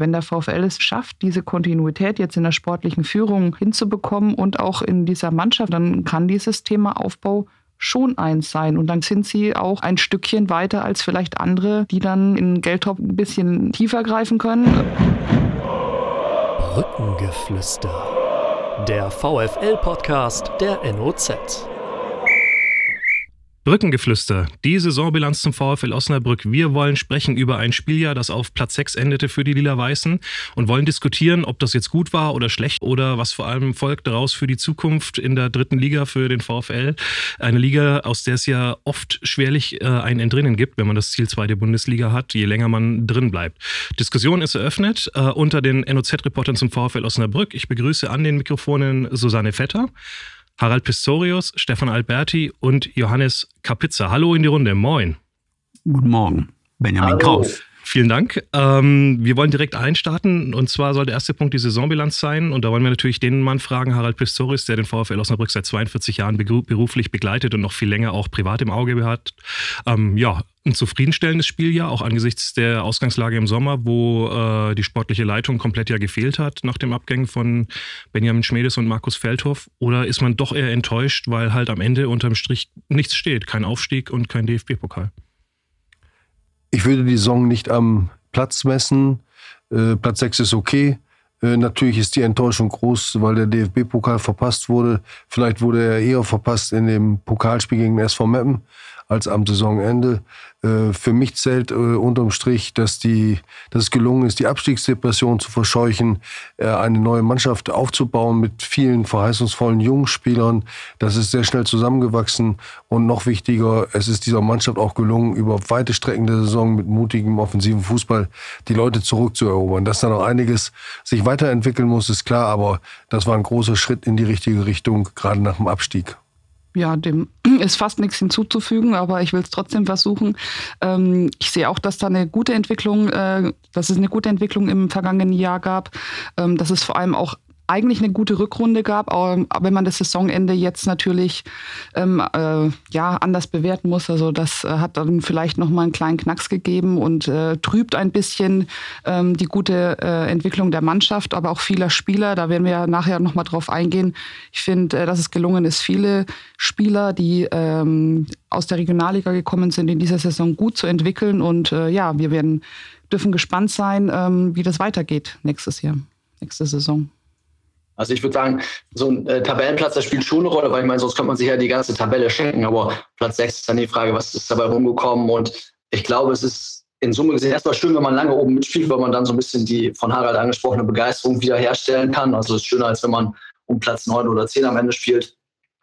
wenn der VfL es schafft, diese Kontinuität jetzt in der sportlichen Führung hinzubekommen und auch in dieser Mannschaft, dann kann dieses Thema Aufbau schon eins sein. Und dann sind sie auch ein Stückchen weiter als vielleicht andere, die dann in Geldtop ein bisschen tiefer greifen können. Brückengeflüster. Der VFL-Podcast der NOZ. Brückengeflüster, die Saisonbilanz zum VfL Osnabrück. Wir wollen sprechen über ein Spieljahr, das auf Platz 6 endete für die Lila-Weißen und wollen diskutieren, ob das jetzt gut war oder schlecht oder was vor allem folgt daraus für die Zukunft in der dritten Liga für den VfL. Eine Liga, aus der es ja oft schwerlich äh, ein Entrinnen gibt, wenn man das Ziel zweite Bundesliga hat, je länger man drin bleibt. Diskussion ist eröffnet äh, unter den NOZ-Reportern zum VfL Osnabrück. Ich begrüße an den Mikrofonen Susanne Vetter. Harald Pistorius, Stefan Alberti und Johannes Kapitza. Hallo in die Runde. Moin. Guten Morgen. Benjamin Hallo. Kraus. Vielen Dank. Ähm, wir wollen direkt einstarten. Und zwar soll der erste Punkt die Saisonbilanz sein. Und da wollen wir natürlich den Mann fragen, Harald Pistorius, der den VfL Osnabrück seit 42 Jahren beruflich begleitet und noch viel länger auch privat im Auge hat. Ähm, ja, ein zufriedenstellendes Spiel ja, auch angesichts der Ausgangslage im Sommer, wo äh, die sportliche Leitung komplett ja gefehlt hat nach dem Abgängen von Benjamin Schmedes und Markus Feldhoff? Oder ist man doch eher enttäuscht, weil halt am Ende unterm Strich nichts steht, kein Aufstieg und kein DFB-Pokal? Ich würde die Saison nicht am Platz messen. Äh, Platz 6 ist okay. Äh, natürlich ist die Enttäuschung groß, weil der DFB-Pokal verpasst wurde. Vielleicht wurde er eher verpasst in dem Pokalspiel gegen SV Meppen als am Saisonende. Äh, für mich zählt äh, unterm Strich, dass, die, dass es gelungen ist, die Abstiegsdepression zu verscheuchen, äh, eine neue Mannschaft aufzubauen mit vielen verheißungsvollen jungen Spielern. Das ist sehr schnell zusammengewachsen und noch wichtiger, es ist dieser Mannschaft auch gelungen, über weite Strecken der Saison mit mutigem offensiven Fußball die Leute zurückzuerobern. Dass da noch einiges sich weiterentwickeln muss, ist klar, aber das war ein großer Schritt in die richtige Richtung, gerade nach dem Abstieg ja, dem ist fast nichts hinzuzufügen, aber ich will es trotzdem versuchen. Ähm, ich sehe auch, dass da eine gute Entwicklung, äh, dass es eine gute Entwicklung im vergangenen Jahr gab, ähm, dass es vor allem auch eigentlich eine gute Rückrunde gab, aber wenn man das Saisonende jetzt natürlich ähm, äh, ja anders bewerten muss, also das äh, hat dann vielleicht noch mal einen kleinen Knacks gegeben und äh, trübt ein bisschen ähm, die gute äh, Entwicklung der Mannschaft, aber auch vieler Spieler. Da werden wir ja nachher noch mal drauf eingehen. Ich finde, äh, dass es gelungen ist, viele Spieler, die ähm, aus der Regionalliga gekommen sind, in dieser Saison gut zu entwickeln und äh, ja, wir werden dürfen gespannt sein, ähm, wie das weitergeht nächstes Jahr, nächste Saison. Also ich würde sagen, so ein äh, Tabellenplatz, das spielt schon eine Rolle, weil ich meine, sonst könnte man sich ja die ganze Tabelle schenken. Aber Platz 6 ist dann die Frage, was ist dabei rumgekommen? Und ich glaube, es ist in Summe gesehen erstmal schön, wenn man lange oben mitspielt, weil man dann so ein bisschen die von Harald angesprochene Begeisterung wiederherstellen kann. Also es ist schöner, als wenn man um Platz 9 oder 10 am Ende spielt.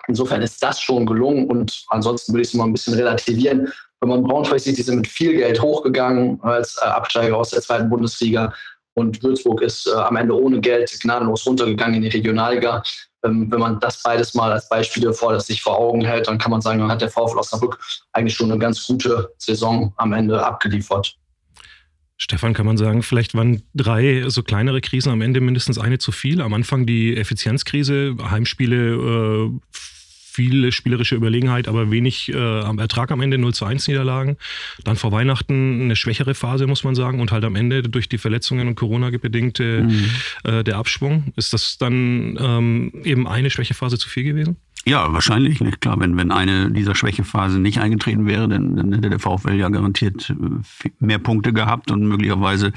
Insofern ist das schon gelungen und ansonsten würde ich es mal ein bisschen relativieren. Wenn man Braunschweig sieht, die sind mit viel Geld hochgegangen als äh, Absteiger aus der zweiten Bundesliga. Und Würzburg ist äh, am Ende ohne Geld gnadenlos runtergegangen in die Regionalliga. Ähm, wenn man das beides mal als Beispiele vor, sich vor Augen hält, dann kann man sagen, dann hat der VfL Osnabrück eigentlich schon eine ganz gute Saison am Ende abgeliefert. Stefan, kann man sagen, vielleicht waren drei so kleinere Krisen am Ende mindestens eine zu viel. Am Anfang die Effizienzkrise, Heimspiele äh, viele spielerische Überlegenheit, aber wenig äh, am Ertrag am Ende 0 zu 1 Niederlagen. Dann vor Weihnachten eine schwächere Phase, muss man sagen, und halt am Ende durch die Verletzungen und Corona bedingte mhm. äh, der Abschwung. Ist das dann ähm, eben eine Schwächephase zu viel gewesen? Ja, wahrscheinlich. Nicht? Klar, wenn, wenn eine dieser Schwächephasen nicht eingetreten wäre, dann, dann hätte der VfL ja garantiert äh, mehr Punkte gehabt und möglicherweise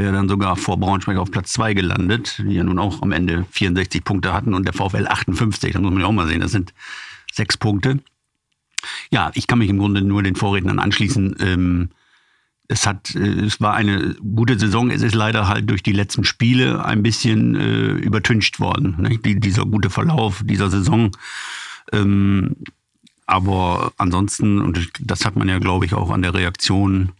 wäre dann sogar vor Braunschweig auf Platz 2 gelandet, die ja nun auch am Ende 64 Punkte hatten und der VfL 58. Das muss man ja auch mal sehen. Das sind sechs Punkte. Ja, ich kann mich im Grunde nur den Vorrednern anschließen. Ähm, es hat, äh, es war eine gute Saison. Es ist leider halt durch die letzten Spiele ein bisschen äh, übertüncht worden. Ne? Die, dieser gute Verlauf dieser Saison. Ähm, aber ansonsten, und das hat man ja, glaube ich, auch an der Reaktion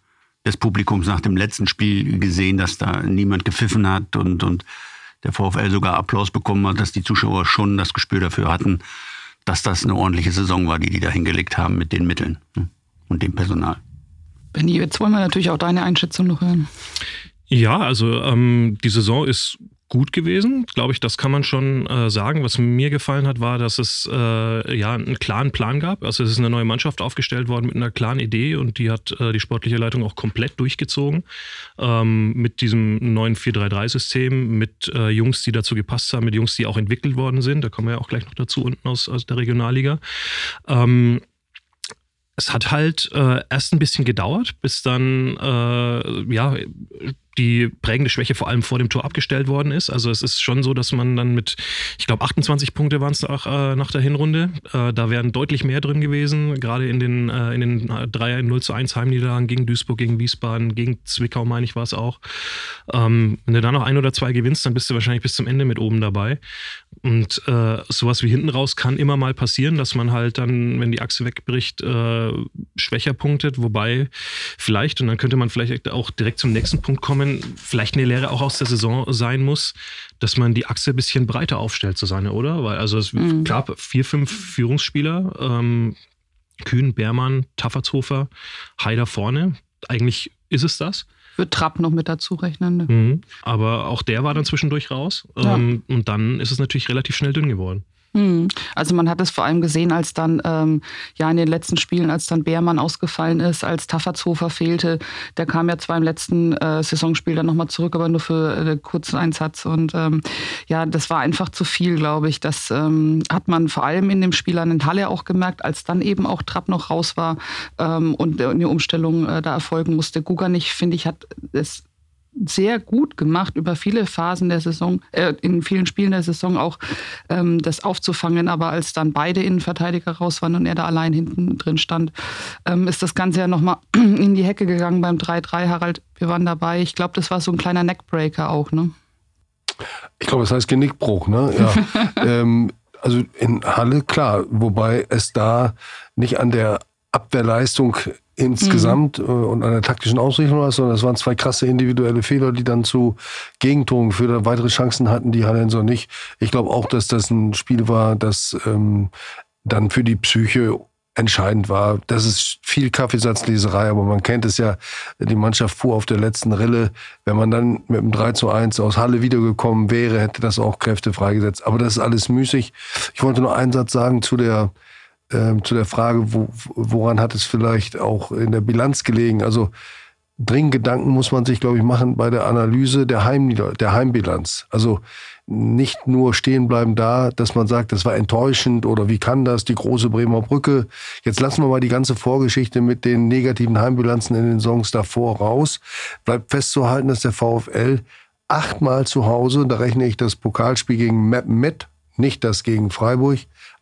des Publikums nach dem letzten Spiel gesehen, dass da niemand gepfiffen hat und, und der VfL sogar Applaus bekommen hat, dass die Zuschauer schon das Gespür dafür hatten, dass das eine ordentliche Saison war, die die da hingelegt haben mit den Mitteln ne, und dem Personal. Benny, jetzt wollen wir natürlich auch deine Einschätzung noch hören. Ja, also ähm, die Saison ist gut gewesen, glaube ich, das kann man schon äh, sagen. Was mir gefallen hat, war, dass es äh, ja einen klaren Plan gab. Also es ist eine neue Mannschaft aufgestellt worden mit einer klaren Idee und die hat äh, die sportliche Leitung auch komplett durchgezogen ähm, mit diesem neuen 4-3-3-System, mit äh, Jungs, die dazu gepasst haben, mit Jungs, die auch entwickelt worden sind. Da kommen wir ja auch gleich noch dazu unten aus, aus der Regionalliga. Ähm, es hat halt äh, erst ein bisschen gedauert, bis dann äh, ja die prägende Schwäche vor allem vor dem Tor abgestellt worden ist. Also es ist schon so, dass man dann mit, ich glaube 28 Punkte waren es nach, äh, nach der Hinrunde. Äh, da wären deutlich mehr drin gewesen, gerade in den, äh, in den Dreier 0 zu 1 Heimniederlagen gegen Duisburg, gegen Wiesbaden, gegen Zwickau, meine ich, war es auch. Ähm, wenn du da noch ein oder zwei gewinnst, dann bist du wahrscheinlich bis zum Ende mit oben dabei. Und äh, sowas wie hinten raus kann immer mal passieren, dass man halt dann, wenn die Achse wegbricht, äh, schwächer punktet. Wobei vielleicht, und dann könnte man vielleicht auch direkt zum nächsten Punkt kommen, kommen, vielleicht eine Lehre auch aus der Saison sein muss, dass man die Achse ein bisschen breiter aufstellt, Susanne, oder? Weil also es mhm. gab vier, fünf Führungsspieler, ähm, Kühn, Beermann, Taffertshofer, Haider vorne. Eigentlich ist es das. Wird Trapp noch mit dazu rechnen. Ne? Mhm. Aber auch der war dann zwischendurch raus. Ja. Ähm, und dann ist es natürlich relativ schnell dünn geworden. Hm. Also man hat es vor allem gesehen, als dann ähm, ja in den letzten Spielen, als dann Beermann ausgefallen ist, als Taffertshofer fehlte. Der kam ja zwar im letzten äh, Saisonspiel dann nochmal zurück, aber nur für äh, kurzen Einsatz. Und ähm, ja, das war einfach zu viel, glaube ich. Das ähm, hat man vor allem in dem Spiel an den Halle auch gemerkt, als dann eben auch Trapp noch raus war ähm, und eine Umstellung äh, da erfolgen musste. Guganich, finde ich, hat es sehr gut gemacht, über viele Phasen der Saison, äh, in vielen Spielen der Saison auch ähm, das aufzufangen. Aber als dann beide Innenverteidiger raus waren und er da allein hinten drin stand, ähm, ist das Ganze ja nochmal in die Hecke gegangen beim 3-3. Harald, wir waren dabei. Ich glaube, das war so ein kleiner Neckbreaker auch, ne? Ich glaube, das heißt Genickbruch, ne? Ja. ähm, also in Halle, klar, wobei es da nicht an der Abwehrleistung insgesamt mhm. Äh, und der taktischen Ausrichtung war, sondern es waren zwei krasse individuelle Fehler, die dann zu Gegentoren für weitere Chancen hatten, die Hallenser nicht. Ich glaube auch, dass das ein Spiel war, das ähm, dann für die Psyche entscheidend war. Das ist viel Kaffeesatzleserei, aber man kennt es ja, die Mannschaft fuhr auf der letzten Rille. Wenn man dann mit dem 3 zu 1 aus Halle wiedergekommen wäre, hätte das auch Kräfte freigesetzt. Aber das ist alles müßig. Ich wollte nur einen Satz sagen zu der ähm, zu der Frage, wo, woran hat es vielleicht auch in der Bilanz gelegen? Also dringend Gedanken muss man sich, glaube ich, machen bei der Analyse der, Heim, der Heimbilanz. Also nicht nur stehen bleiben da, dass man sagt, das war enttäuschend oder wie kann das, die große Bremer Brücke. Jetzt lassen wir mal die ganze Vorgeschichte mit den negativen Heimbilanzen in den Songs davor raus. Bleibt festzuhalten, dass der VfL achtmal zu Hause, da rechne ich das Pokalspiel gegen Meppen mit, nicht das gegen Freiburg,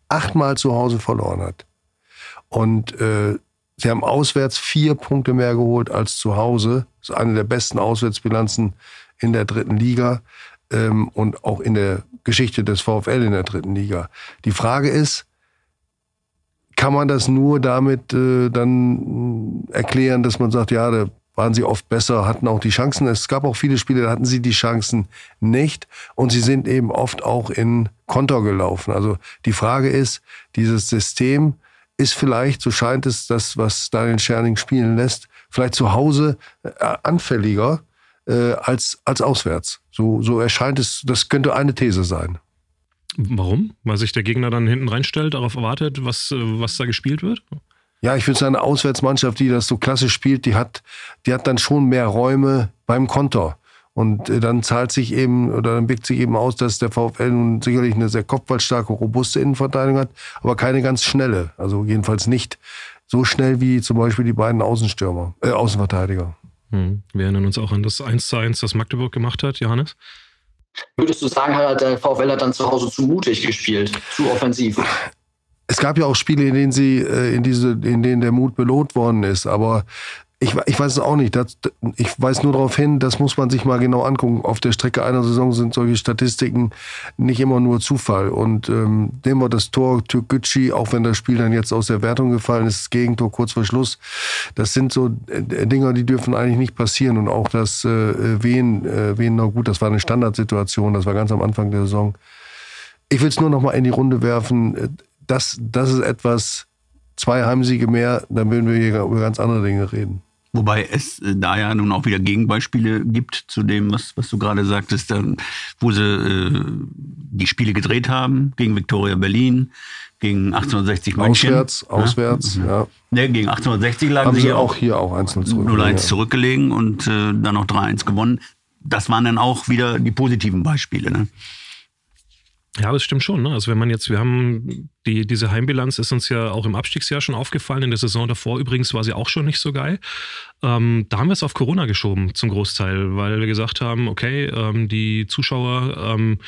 achtmal zu Hause verloren hat. Und äh, sie haben auswärts vier Punkte mehr geholt als zu Hause. Das ist eine der besten Auswärtsbilanzen in der dritten Liga ähm, und auch in der Geschichte des VfL in der dritten Liga. Die Frage ist, kann man das nur damit äh, dann erklären, dass man sagt, ja, der waren sie oft besser, hatten auch die Chancen. Es gab auch viele Spiele, da hatten sie die Chancen nicht. Und sie sind eben oft auch in Konter gelaufen. Also die Frage ist, dieses System ist vielleicht, so scheint es, das, was Daniel Scherning spielen lässt, vielleicht zu Hause äh, anfälliger äh, als, als auswärts. So, so erscheint es, das könnte eine These sein. Warum? Weil sich der Gegner dann hinten reinstellt, darauf wartet, was, äh, was da gespielt wird? Ja, ich würde sagen, eine Auswärtsmannschaft, die das so klassisch spielt, die hat, die hat dann schon mehr Räume beim Konter. Und äh, dann zahlt sich eben, oder dann wirkt sich eben aus, dass der VfL nun sicherlich eine sehr kopfballstarke, robuste Innenverteidigung hat, aber keine ganz schnelle. Also jedenfalls nicht so schnell wie zum Beispiel die beiden Außenstürmer, äh, Außenverteidiger. Hm. Wir erinnern uns auch an das 1 zu 1, das Magdeburg gemacht hat, Johannes. Würdest du sagen, hat der VfL hat dann zu Hause zu mutig gespielt, zu offensiv? Es gab ja auch Spiele, in denen sie, äh, in diese, in denen der Mut belohnt worden ist. Aber ich, ich weiß es auch nicht. Das, ich weiß nur darauf hin, das muss man sich mal genau angucken. Auf der Strecke einer Saison sind solche Statistiken nicht immer nur Zufall. Und ähm, nehmen wir das Tor Türkgücü, auch wenn das Spiel dann jetzt aus der Wertung gefallen ist, das Gegentor kurz vor Schluss. Das sind so äh, Dinger, die dürfen eigentlich nicht passieren. Und auch das äh, Wehen, äh, Wehen, na gut, das war eine Standardsituation, das war ganz am Anfang der Saison. Ich will es nur noch mal in die Runde werfen das, das ist etwas, zwei Heimsiege mehr, dann würden wir hier über ganz andere Dinge reden. Wobei es äh, da ja nun auch wieder Gegenbeispiele gibt zu dem, was, was du gerade sagtest, dann, wo sie äh, die Spiele gedreht haben, gegen Viktoria Berlin, gegen 1860 München. Auswärts, auswärts, ja. ja. Ne, gegen 1860 lagen Haben sie sie auch hier auch einzeln zurück. 0-1 ja. zurückgelegen und äh, dann noch 3-1 gewonnen. Das waren dann auch wieder die positiven Beispiele. Ne? Ja, das stimmt schon. Ne? Also wenn man jetzt, wir haben die, diese Heimbilanz ist uns ja auch im Abstiegsjahr schon aufgefallen. In der Saison davor übrigens war sie auch schon nicht so geil. Ähm, da haben wir es auf Corona geschoben zum Großteil, weil wir gesagt haben, okay, ähm, die Zuschauer ähm,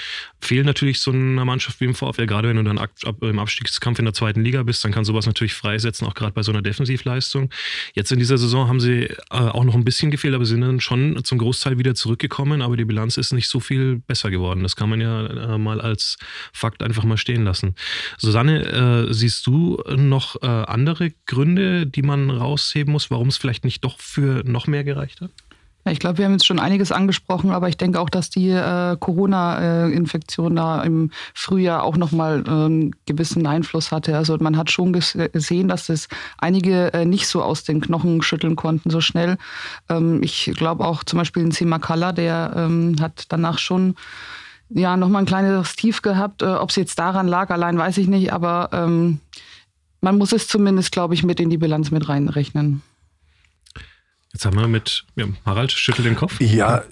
fehlen natürlich so einer Mannschaft wie im VfL. Gerade wenn du dann ab, ab, im Abstiegskampf in der zweiten Liga bist, dann kann sowas natürlich freisetzen, auch gerade bei so einer Defensivleistung. Jetzt in dieser Saison haben sie äh, auch noch ein bisschen gefehlt, aber sind dann schon zum Großteil wieder zurückgekommen. Aber die Bilanz ist nicht so viel besser geworden. Das kann man ja äh, mal als Fakt einfach mal stehen lassen. Susanne, äh, siehst du noch äh, andere Gründe, die man rausheben muss, warum es vielleicht nicht doch für noch mehr gereicht hat? Ich glaube, wir haben jetzt schon einiges angesprochen, aber ich denke auch, dass die äh, Corona-Infektion da im Frühjahr auch nochmal äh, einen gewissen Einfluss hatte. Also man hat schon gesehen, dass das einige äh, nicht so aus den Knochen schütteln konnten so schnell. Ähm, ich glaube auch zum Beispiel ein Simakala, der ähm, hat danach schon ja nochmal ein kleines Tief gehabt. Äh, Ob es jetzt daran lag, allein weiß ich nicht, aber ähm, man muss es zumindest, glaube ich, mit in die Bilanz mit reinrechnen. Jetzt haben wir mit ja, Harald schüttelt den Kopf. Ja,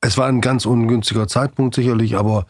es war ein ganz ungünstiger Zeitpunkt sicherlich, aber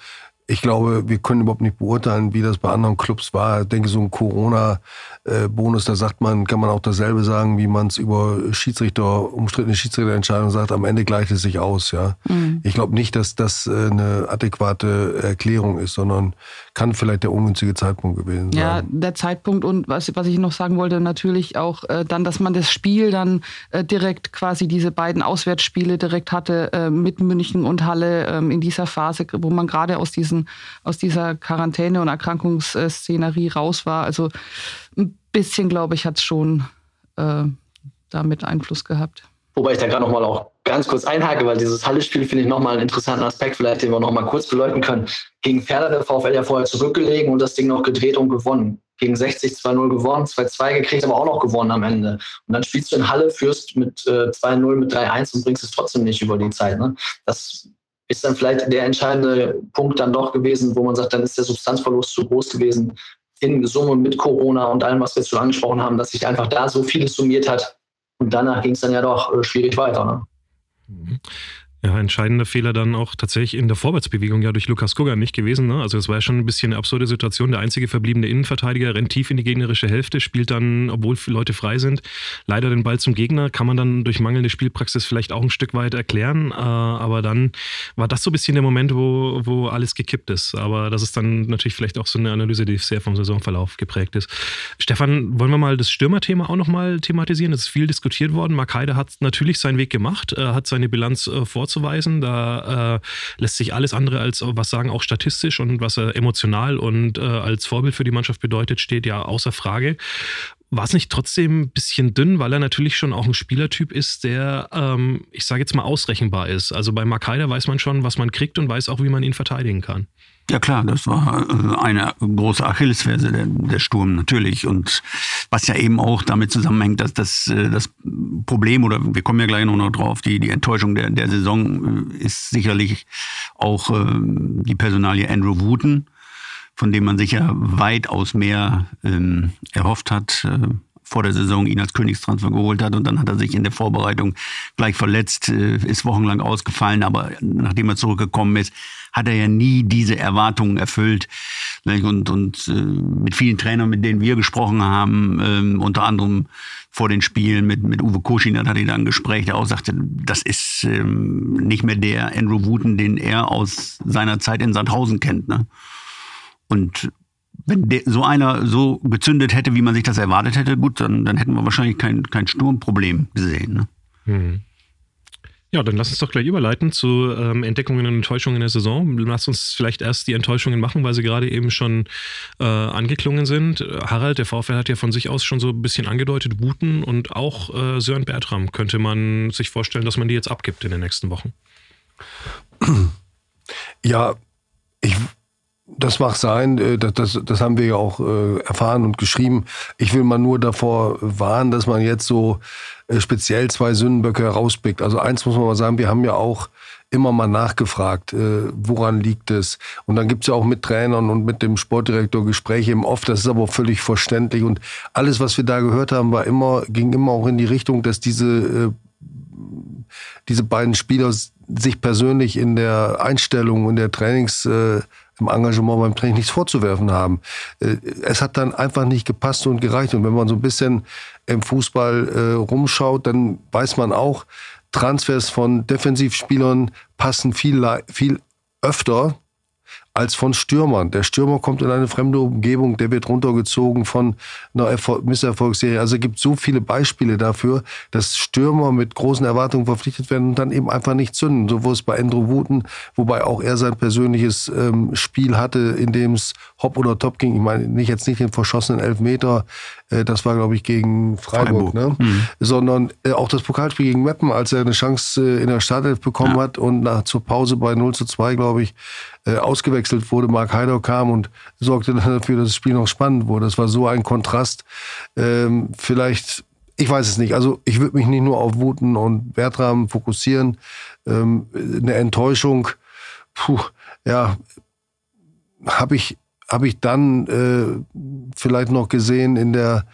ich glaube, wir können überhaupt nicht beurteilen, wie das bei anderen Clubs war. Ich denke, so ein Corona-Bonus, da sagt man, kann man auch dasselbe sagen, wie man es über Schiedsrichter, umstrittene Schiedsrichterentscheidungen sagt. Am Ende gleicht es sich aus, ja. Mhm. Ich glaube nicht, dass das äh, eine adäquate Erklärung ist, sondern kann vielleicht der ungünstige Zeitpunkt gewesen sein. Ja, der Zeitpunkt und was, was ich noch sagen wollte, natürlich auch äh, dann, dass man das Spiel dann äh, direkt quasi diese beiden Auswärtsspiele direkt hatte äh, mit München und Halle ähm, in dieser Phase, wo man gerade aus diesen diesen, aus dieser Quarantäne- und Erkrankungsszenerie raus war. Also ein bisschen, glaube ich, hat es schon äh, damit Einfluss gehabt. Wobei ich da gerade nochmal auch ganz kurz einhake, weil dieses Halle-Spiel finde ich nochmal einen interessanten Aspekt, vielleicht den wir nochmal kurz beleuchten können. Gegen Ferner der VfL ja vorher zurückgelegen und das Ding noch gedreht und gewonnen. Gegen 60 2-0 gewonnen, 2-2 gekriegt, aber auch noch gewonnen am Ende. Und dann spielst du in Halle, führst mit äh, 2-0, mit 3-1 und bringst es trotzdem nicht über die Zeit. Ne? Das ist dann vielleicht der entscheidende Punkt dann doch gewesen, wo man sagt, dann ist der Substanzverlust zu groß gewesen in Summe mit Corona und allem, was wir schon angesprochen haben, dass sich einfach da so vieles summiert hat. Und danach ging es dann ja doch äh, schwierig weiter. Ne? Mhm. Ja, entscheidender Fehler dann auch tatsächlich in der Vorwärtsbewegung ja durch Lukas Kugger nicht gewesen. Ne? Also es war ja schon ein bisschen eine absurde Situation. Der einzige verbliebene Innenverteidiger rennt tief in die gegnerische Hälfte, spielt dann, obwohl Leute frei sind, leider den Ball zum Gegner. Kann man dann durch mangelnde Spielpraxis vielleicht auch ein Stück weit erklären. Äh, aber dann war das so ein bisschen der Moment, wo, wo alles gekippt ist. Aber das ist dann natürlich vielleicht auch so eine Analyse, die sehr vom Saisonverlauf geprägt ist. Stefan, wollen wir mal das Stürmerthema auch nochmal thematisieren? Es ist viel diskutiert worden. Mark Heide hat natürlich seinen Weg gemacht, äh, hat seine Bilanz äh, vorzuweisen vorzuweisen. Da äh, lässt sich alles andere als was sagen, auch statistisch und was er emotional und äh, als Vorbild für die Mannschaft bedeutet, steht ja außer Frage. War es nicht trotzdem ein bisschen dünn, weil er natürlich schon auch ein Spielertyp ist, der, ähm, ich sage jetzt mal, ausrechenbar ist. Also bei Makaida weiß man schon, was man kriegt und weiß auch, wie man ihn verteidigen kann. Ja klar, das war äh, eine große Achillesferse, der, der Sturm natürlich. Und was ja eben auch damit zusammenhängt, dass das, äh, das Problem, oder wir kommen ja gleich noch drauf, die, die Enttäuschung der, der Saison äh, ist sicherlich auch die Personalie Andrew Wooten, von dem man sich ja weitaus mehr ähm, erhofft hat vor der Saison ihn als Königstransfer geholt hat und dann hat er sich in der Vorbereitung gleich verletzt, ist wochenlang ausgefallen, aber nachdem er zurückgekommen ist, hat er ja nie diese Erwartungen erfüllt. Und, und äh, mit vielen Trainern, mit denen wir gesprochen haben, äh, unter anderem vor den Spielen mit, mit Uwe Koschinat hatte ich da ein Gespräch, der auch sagte, das ist ähm, nicht mehr der Andrew Wooten, den er aus seiner Zeit in Sandhausen kennt. Ne? Und wenn der, so einer so gezündet hätte, wie man sich das erwartet hätte, gut, dann, dann hätten wir wahrscheinlich kein, kein Sturmproblem gesehen. Ne? Hm. Ja, dann lass uns doch gleich überleiten zu ähm, Entdeckungen und Enttäuschungen der Saison. Lass uns vielleicht erst die Enttäuschungen machen, weil sie gerade eben schon äh, angeklungen sind. Harald, der VfL hat ja von sich aus schon so ein bisschen angedeutet, Wuten und auch äh, Sören Bertram. Könnte man sich vorstellen, dass man die jetzt abgibt in den nächsten Wochen? Ja, ich Das mag sein, äh, das, das, das haben wir ja auch äh, erfahren und geschrieben. Ich will mal nur davor warnen, dass man jetzt so äh, speziell zwei Sündenböcke herauspickt. Also eins muss man mal sagen, wir haben ja auch immer mal nachgefragt, woran liegt es. Und dann gibt es ja auch mit Trainern und mit dem Sportdirektor Gespräche im Off, das ist aber völlig verständlich. Und alles, was wir da gehört haben, war immer, ging immer auch in die Richtung, dass diese, diese beiden Spieler sich persönlich in der Einstellung und der Trainings im Engagement beim Training nichts vorzuwerfen haben. Äh, es hat dann einfach nicht gepasst und gereicht. Und wenn man so ein bisschen im Fußball äh, rumschaut, dann weiß man auch, Transfers von Defensivspielern passen viel, viel öfter als von Stürmern. Der Stürmer kommt in eine fremde Umgebung, der wird runtergezogen von einer Erfolg Misserfolgsserie. Also es gibt so viele Beispiele dafür, dass Stürmer mit großen Erwartungen verpflichtet werden und dann eben einfach nicht zünden. So wurde es bei Andrew Wooten, wobei auch er sein persönliches ähm, Spiel hatte, in dem es hopp oder top ging. Ich meine, nicht jetzt nicht den verschossenen Elfmeter, äh, das war, glaube ich, gegen Freiburg, Freiburg. Ne? Mhm. sondern äh, auch das Pokalspiel gegen Meppen, als er eine Chance äh, in der Startelf bekommen ja. hat und nach zur Pause bei 0 zu 2, glaube ich, äh, ausgewechselt wurde. Mark Heider kam und sorgte dann dafür, dass das Spiel noch spannend wurde. Das war so ein Kontrast. Ähm, vielleicht, ich weiß es nicht. Also ich würde mich nicht nur auf Wuten und Bertram fokussieren. Ähm, eine Enttäuschung, puh, ja, habe ich, hab ich dann äh, vielleicht noch gesehen in der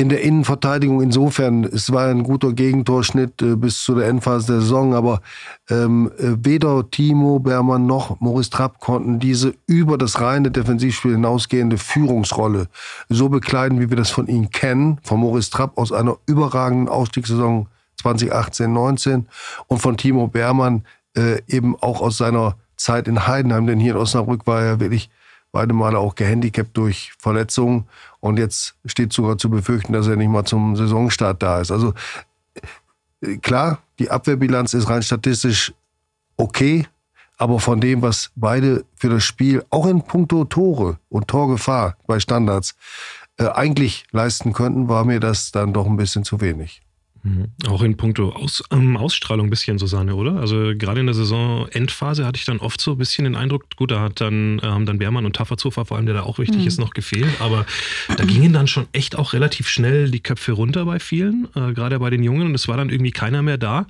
in der Innenverteidigung. Insofern, es war ein guter Gegentorschnitt äh, bis zu der Endphase der Saison, aber ähm, äh, weder Timo Bermann noch Maurice Trapp konnten diese über das reine Defensivspiel hinausgehende Führungsrolle so bekleiden, wie wir das von ihnen kennen, von Maurice Trapp aus einer überragenden Ausstiegssaison 2018-19 und von Timo Bermann äh, eben auch aus seiner Zeit in Heidenheim, denn hier in Osnabrück war er wirklich beide Male auch gehandicapt durch Verletzungen. Und jetzt steht sogar zu befürchten, dass er nicht mal zum Saisonstart da ist. Also äh, klar, die Abwehrbilanz ist rein statistisch okay, aber von dem, was beide für das Spiel, auch in puncto Tore und Torgefahr bei Standards, äh, eigentlich leisten könnten, war mir das dann doch ein bisschen zu wenig. Mhm. Auch in puncto Aus, ähm, Ausstrahlung ein bisschen, Susanne, oder? Also gerade in der Saison-Endphase hatte ich dann oft so ein bisschen den Eindruck, gut, da hat dann, äh, haben dann Bermann und Tafferzofer, vor allem der da auch wichtig mhm. ist, noch gefehlt. Aber da gingen dann schon echt auch relativ schnell die Köpfe runter bei vielen, äh, gerade bei den Jungen. Und es war dann irgendwie keiner mehr da.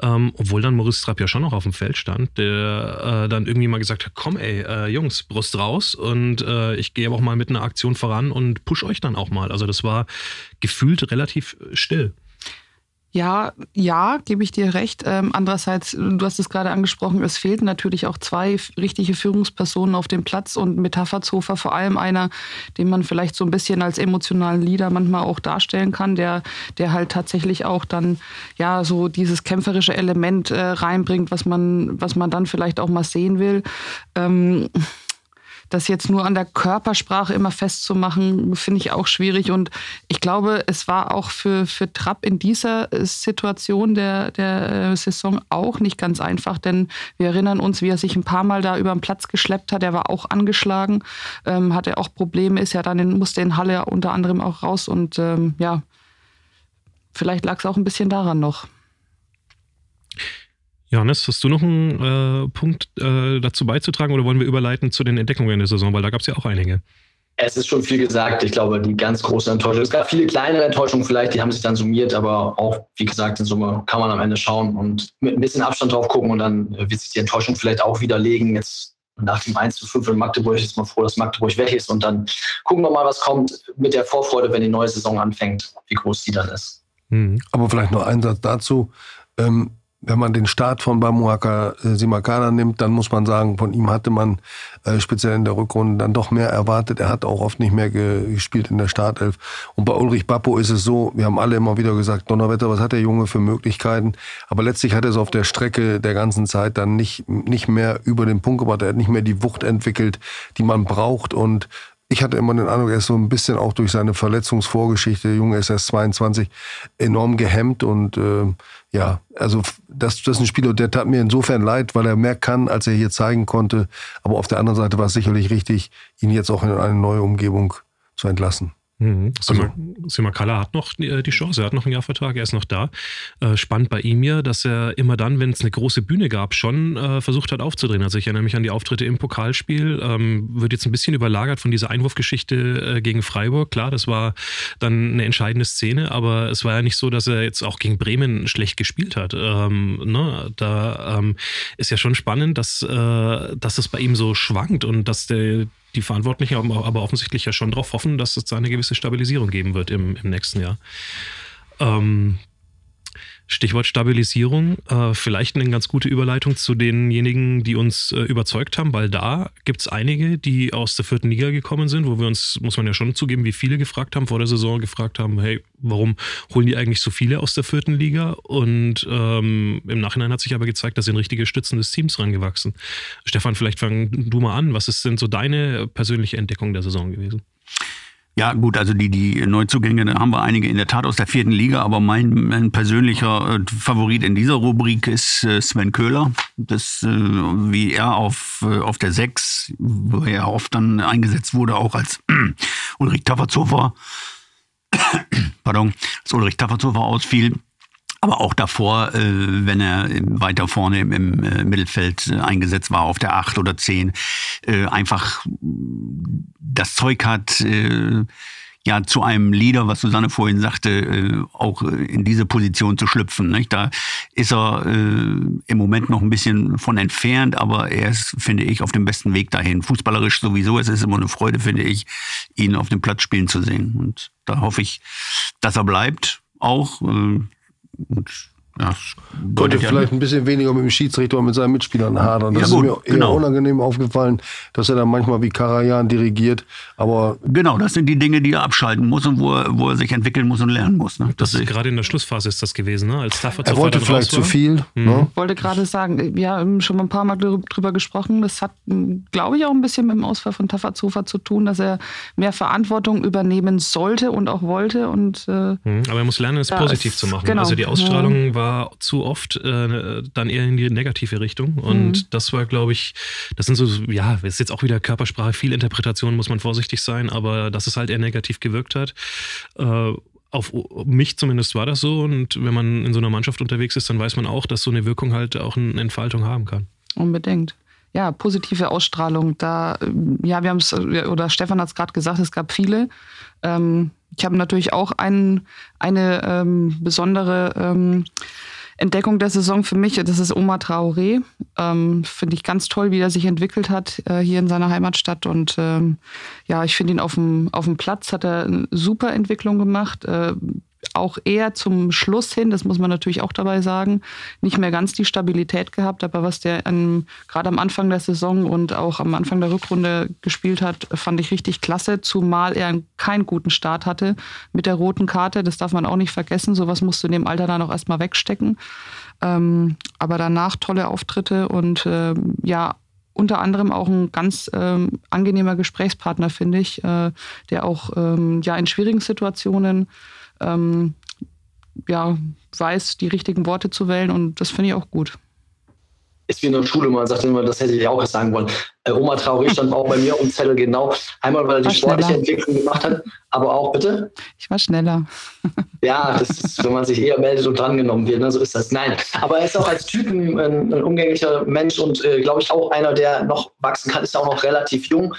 Ähm, obwohl dann Maurice Trapp ja schon noch auf dem Feld stand, der äh, dann irgendwie mal gesagt hat, komm ey, äh, Jungs, Brust raus und äh, ich gehe aber auch mal mit einer Aktion voran und push euch dann auch mal. Also das war gefühlt relativ still. Ja, ja, gebe ich dir recht. Ähm, andererseits, du hast es gerade angesprochen, es fehlten natürlich auch zwei richtige Führungspersonen auf dem Platz und mit Haffertshofer vor allem einer, den man vielleicht so ein bisschen als emotionalen Leader manchmal auch darstellen kann, der, der halt tatsächlich auch dann ja so dieses kämpferische Element äh, reinbringt, was man, was man dann vielleicht auch mal sehen will. Ähm, das jetzt nur an der Körpersprache immer festzumachen, finde ich auch schwierig. Und ich glaube, es war auch für, für Trapp in dieser Situation der, der äh, Saison auch nicht ganz einfach, denn wir erinnern uns, wie er sich ein paar Mal da über den Platz geschleppt hat. Er war auch angeschlagen, ähm, hatte auch Probleme, ist ja dann in, musste in Halle unter anderem auch raus. Und ähm, ja, vielleicht lag es auch ein bisschen daran noch. Johannes, hast du noch einen äh, Punkt äh, dazu beizutragen oder wollen wir überleiten zu den Entdeckungen der Saison? Weil da gab es ja auch einige. Es ist schon viel gesagt. Ich glaube, die ganz große Enttäuschung. Es gab viele kleinere Enttäuschungen vielleicht, die haben sich dann summiert, aber auch, wie gesagt, in Summe kann man am Ende schauen und mit ein bisschen Abstand drauf gucken und dann wird sich die Enttäuschung vielleicht auch widerlegen. Jetzt nach dem 1 zu 5 in Magdeburg ist man froh, dass Magdeburg weg ist und dann gucken wir mal, was kommt mit der Vorfreude, wenn die neue Saison anfängt, wie groß die dann ist. Mhm. Aber vielleicht noch ein Satz dazu. Ähm, wenn man den Start von Bamuaka äh, Simakana nimmt, dann muss man sagen, von ihm hatte man äh, speziell in der Rückrunde dann doch mehr erwartet. Er hat auch oft nicht mehr gespielt in der Startelf. Und bei Ulrich Bappo ist es so, wir haben alle immer wieder gesagt, Donnerwetter, was hat der Junge für Möglichkeiten? Aber letztlich hat er es auf der Strecke der ganzen Zeit dann nicht, nicht mehr über den Punkt gebracht. Er hat nicht mehr die Wucht entwickelt, die man braucht. Und ich hatte immer den Eindruck, er ist so ein bisschen auch durch seine Verletzungsvorgeschichte, der Junge ist erst 22, enorm gehemmt und äh, ja, also das, das ist ein Spieler, der tat mir insofern leid, weil er mehr kann, als er hier zeigen konnte. Aber auf der anderen Seite war es sicherlich richtig, ihn jetzt auch in eine neue Umgebung zu entlassen. Mhm. Simakala hat noch äh, die Chance, er hat noch einen Jahrvertrag, er ist noch da. Äh, spannend bei ihm ja, dass er immer dann, wenn es eine große Bühne gab, schon äh, versucht hat aufzudrehen. Also ich erinnere mich an die Auftritte im Pokalspiel, ähm, wird jetzt ein bisschen überlagert von dieser Einwurfgeschichte äh, gegen Freiburg. Klar, das war dann eine entscheidende Szene, aber es war ja nicht so, dass er jetzt auch gegen Bremen schlecht gespielt hat. Ähm, ne? Da ähm, ist ja schon spannend, dass, dass es bei ihm so schwankt und dass der die Verantwortlichen aber offensichtlich ja schon darauf hoffen, dass es da eine gewisse Stabilisierung geben wird im, im nächsten Jahr. Ähm, Stichwort Stabilisierung, äh, vielleicht eine ganz gute Überleitung zu denjenigen, die uns äh, überzeugt haben, weil da gibt es einige, die aus der vierten Liga gekommen sind, wo wir uns, muss man ja schon zugeben, wie viele gefragt haben, vor der Saison gefragt haben, hey, warum holen die eigentlich so viele aus der vierten Liga? Und ähm, im Nachhinein hat sich aber gezeigt, da sind richtige Stützen des Teams rangewachsen. Stefan, vielleicht fang du mal an. Was ist denn so deine persönliche Entdeckung der Saison gewesen? Ja, gut, also die, die Neuzugänge, da haben wir einige in der Tat aus der vierten Liga, aber mein, mein persönlicher äh, Favorit in dieser Rubrik ist äh, Sven Köhler. Das, äh, wie er auf, auf der Sechs, wo er oft dann eingesetzt wurde, auch als Ulrich Tafferzofer, pardon, als Ulrich Tafferzofer ausfiel, aber auch davor, äh, wenn er weiter vorne im, äh, Mittelfeld äh, eingesetzt war, auf der 8 oder 10, äh, einfach das Zeug hat, ja zu einem Leader, was Susanne vorhin sagte, auch in diese Position zu schlüpfen. Nicht? Da ist er im Moment noch ein bisschen von entfernt, aber er ist, finde ich, auf dem besten Weg dahin. Fußballerisch sowieso, es ist immer eine Freude, finde ich, ihn auf dem Platz spielen zu sehen. Und da hoffe ich, dass er bleibt auch. Und ja, Könnte vielleicht ein bisschen weniger mit dem Schiedsrichter und mit seinen Mitspielern hadern. Das ja, gut, ist mir eher genau. unangenehm aufgefallen, dass er dann manchmal wie Karajan dirigiert. Aber genau, das sind die Dinge, die er abschalten muss und wo er, wo er sich entwickeln muss und lernen muss. Ne? Das, das ist gerade in der Schlussphase ist das gewesen, ne? Als Stafford er wollte vielleicht zu viel. Mhm. Ne? wollte gerade sagen, wir haben schon mal ein paar Mal drüber gesprochen. Das hat, glaube ich, auch ein bisschen mit dem Ausfall von Tafazofa zu tun, dass er mehr Verantwortung übernehmen sollte und auch wollte. Und, äh, mhm. Aber er muss lernen, es positiv zu machen. Genau. Also die Ausstrahlung ja. war war zu oft äh, dann eher in die negative Richtung. Und mhm. das war, glaube ich, das sind so, ja, ist jetzt auch wieder Körpersprache, viel Interpretation, muss man vorsichtig sein, aber dass es halt eher negativ gewirkt hat. Äh, auf mich zumindest war das so. Und wenn man in so einer Mannschaft unterwegs ist, dann weiß man auch, dass so eine Wirkung halt auch eine Entfaltung haben kann. Unbedingt ja, positive Ausstrahlung. Da, ja, wir haben es, oder Stefan hat es gerade gesagt, es gab viele. Ähm, ich habe natürlich auch ein, eine ähm, besondere ähm, Entdeckung der Saison für mich, das ist Oma Traoré. Ähm, finde ich ganz toll, wie er sich entwickelt hat äh, hier in seiner Heimatstadt. Und ähm, ja, ich finde ihn auf dem, auf dem Platz, hat er eine super Entwicklung gemacht. Äh, auch eher zum Schluss hin, das muss man natürlich auch dabei sagen, nicht mehr ganz die Stabilität gehabt. Aber was der gerade am Anfang der Saison und auch am Anfang der Rückrunde gespielt hat, fand ich richtig klasse, zumal er keinen guten Start hatte mit der roten Karte. Das darf man auch nicht vergessen. Sowas musst du in dem Alter dann auch erstmal wegstecken. Ähm, aber danach tolle Auftritte und ähm, ja, unter anderem auch ein ganz ähm, angenehmer Gesprächspartner, finde ich, äh, der auch ähm, ja in schwierigen Situationen ähm, ja, weiß, die richtigen Worte zu wählen und das finde ich auch gut. Ist wie in der Schule, man sagt immer, das hätte ich auch sagen wollen. Äh, Oma Traoré stand auch bei mir um Zettel genau. Einmal, weil er die sportliche Entwicklung gemacht hat, aber auch, bitte? Ich war schneller. ja, das ist, wenn man sich eher meldet und drangenommen wird, ne? so ist das. Nein, aber er ist auch als Typ ein, ein umgänglicher Mensch und äh, glaube ich auch einer, der noch wachsen kann, ist auch noch relativ jung.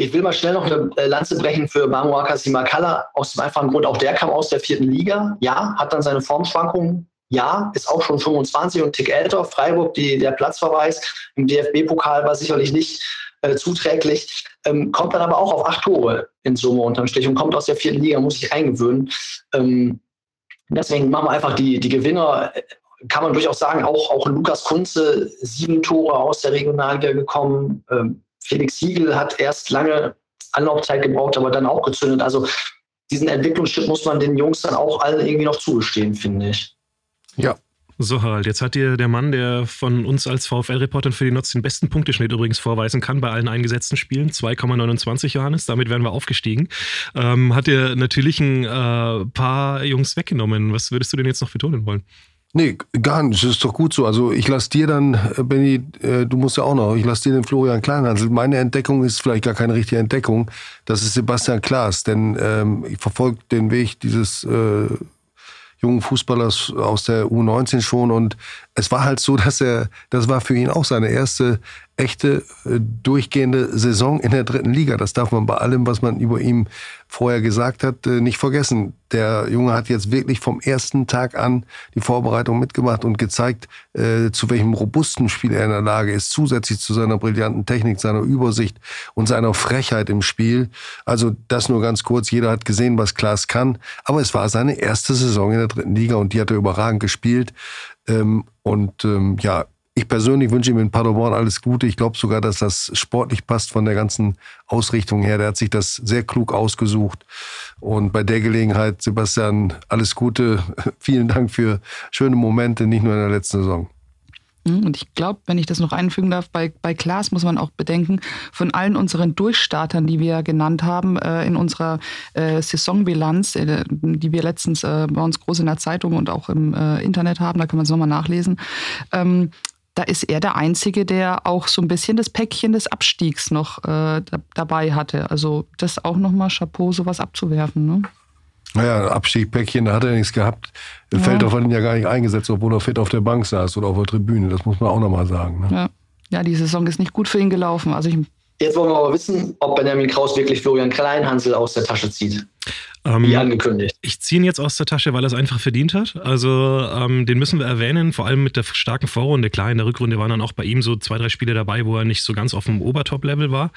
Ich will mal schnell noch eine äh, Lanze brechen für Mamuaka Simakala, aus dem einfachen Grund, auch der kam aus der vierten Liga. Ja, hat dann seine Formschwankungen. Ja, ist auch schon 25 und Tick älter. Freiburg, die, der Platzverweis im DFB-Pokal war sicherlich nicht äh, zuträglich. Ähm, kommt dann aber auch auf acht Tore in Summe unterm Strich und kommt aus der vierten Liga, muss sich eingewöhnen. Ähm, deswegen machen wir einfach die, die Gewinner kann man durchaus sagen, auch, auch Lukas Kunze, sieben Tore aus der Regionalliga gekommen, ähm, Felix Siegel hat erst lange Anlaufzeit gebraucht, aber dann auch gezündet. Also diesen Entwicklungsschritt muss man den Jungs dann auch allen irgendwie noch zugestehen, finde ich. Ja. So, Harald, jetzt hat dir der Mann, der von uns als VfL-Reporter für die Nutz den besten Punkteschnitt übrigens vorweisen kann bei allen eingesetzten Spielen, 2,29 Johannes, damit wären wir aufgestiegen, ähm, hat dir natürlich ein äh, paar Jungs weggenommen. Was würdest du denn jetzt noch betonen wollen? Nee, gar nicht. Das ist doch gut so. Also ich lasse dir dann, äh, Benny, äh, du musst ja auch noch, ich lasse dir den Florian Kleinhansel. Meine Entdeckung ist vielleicht gar keine richtige Entdeckung. Das ist Sebastian Klaas, denn ähm, ich verfolge den Weg dieses äh, jungen Fußballers aus der U19 schon und es war halt so, dass er, das war für ihn auch seine erste echte äh, durchgehende Saison in der dritten Liga. Das darf man bei allem, was man über ihn vorher gesagt hat, äh, nicht vergessen. Der Junge hat jetzt wirklich vom ersten Tag an die Vorbereitung mitgemacht und gezeigt, äh, zu welchem robusten Spiel er in der Lage ist, zusätzlich zu seiner brillanten Technik, seiner Übersicht und seiner Frechheit im Spiel. Also das nur ganz kurz. Jeder hat gesehen, was Klaas kann. Aber es war seine erste Saison in der dritten Liga und die hat er überragend gespielt. Ähm, und ähm, ja, ich persönlich wünsche ihm in Paderborn alles Gute. Ich glaube sogar, dass das sportlich passt von der ganzen Ausrichtung her. Der hat sich das sehr klug ausgesucht. Und bei der Gelegenheit, Sebastian, alles Gute. Vielen Dank für schöne Momente, nicht nur in der letzten Saison. Mhm, und ich glaube, wenn ich das noch einfügen darf, bei, bei Klaas muss man auch bedenken, von allen unseren Durchstartern, die wir genannt haben, äh, in unserer äh, Saisonbilanz, äh, die wir letztens äh, bei uns groß in der Zeitung und auch im äh, Internet haben, da kann man es nochmal nachlesen, ähm, da ist er der Einzige, der auch so ein bisschen das Päckchen des Abstiegs noch äh, dabei hatte. Also das auch nochmal Chapeau, sowas abzuwerfen. Ne? Naja, Abstiegpäckchen, da hat er nichts gehabt. Ja. Feldhoff hat ihn ja gar nicht eingesetzt, obwohl er fit auf der Bank saß oder auf der Tribüne. Das muss man auch nochmal sagen. Ne? Ja. ja, die Saison ist nicht gut für ihn gelaufen. Also ich Jetzt wollen wir aber wissen, ob Benjamin Kraus wirklich Florian Kleinhansel aus der Tasche zieht. Ähm, Wie angekündigt. Ich ziehe ihn jetzt aus der Tasche, weil er es einfach verdient hat. Also ähm, den müssen wir erwähnen, vor allem mit der starken Vorrunde. Klar, in der Rückrunde waren dann auch bei ihm so zwei, drei Spiele dabei, wo er nicht so ganz auf dem Obertop-Level war.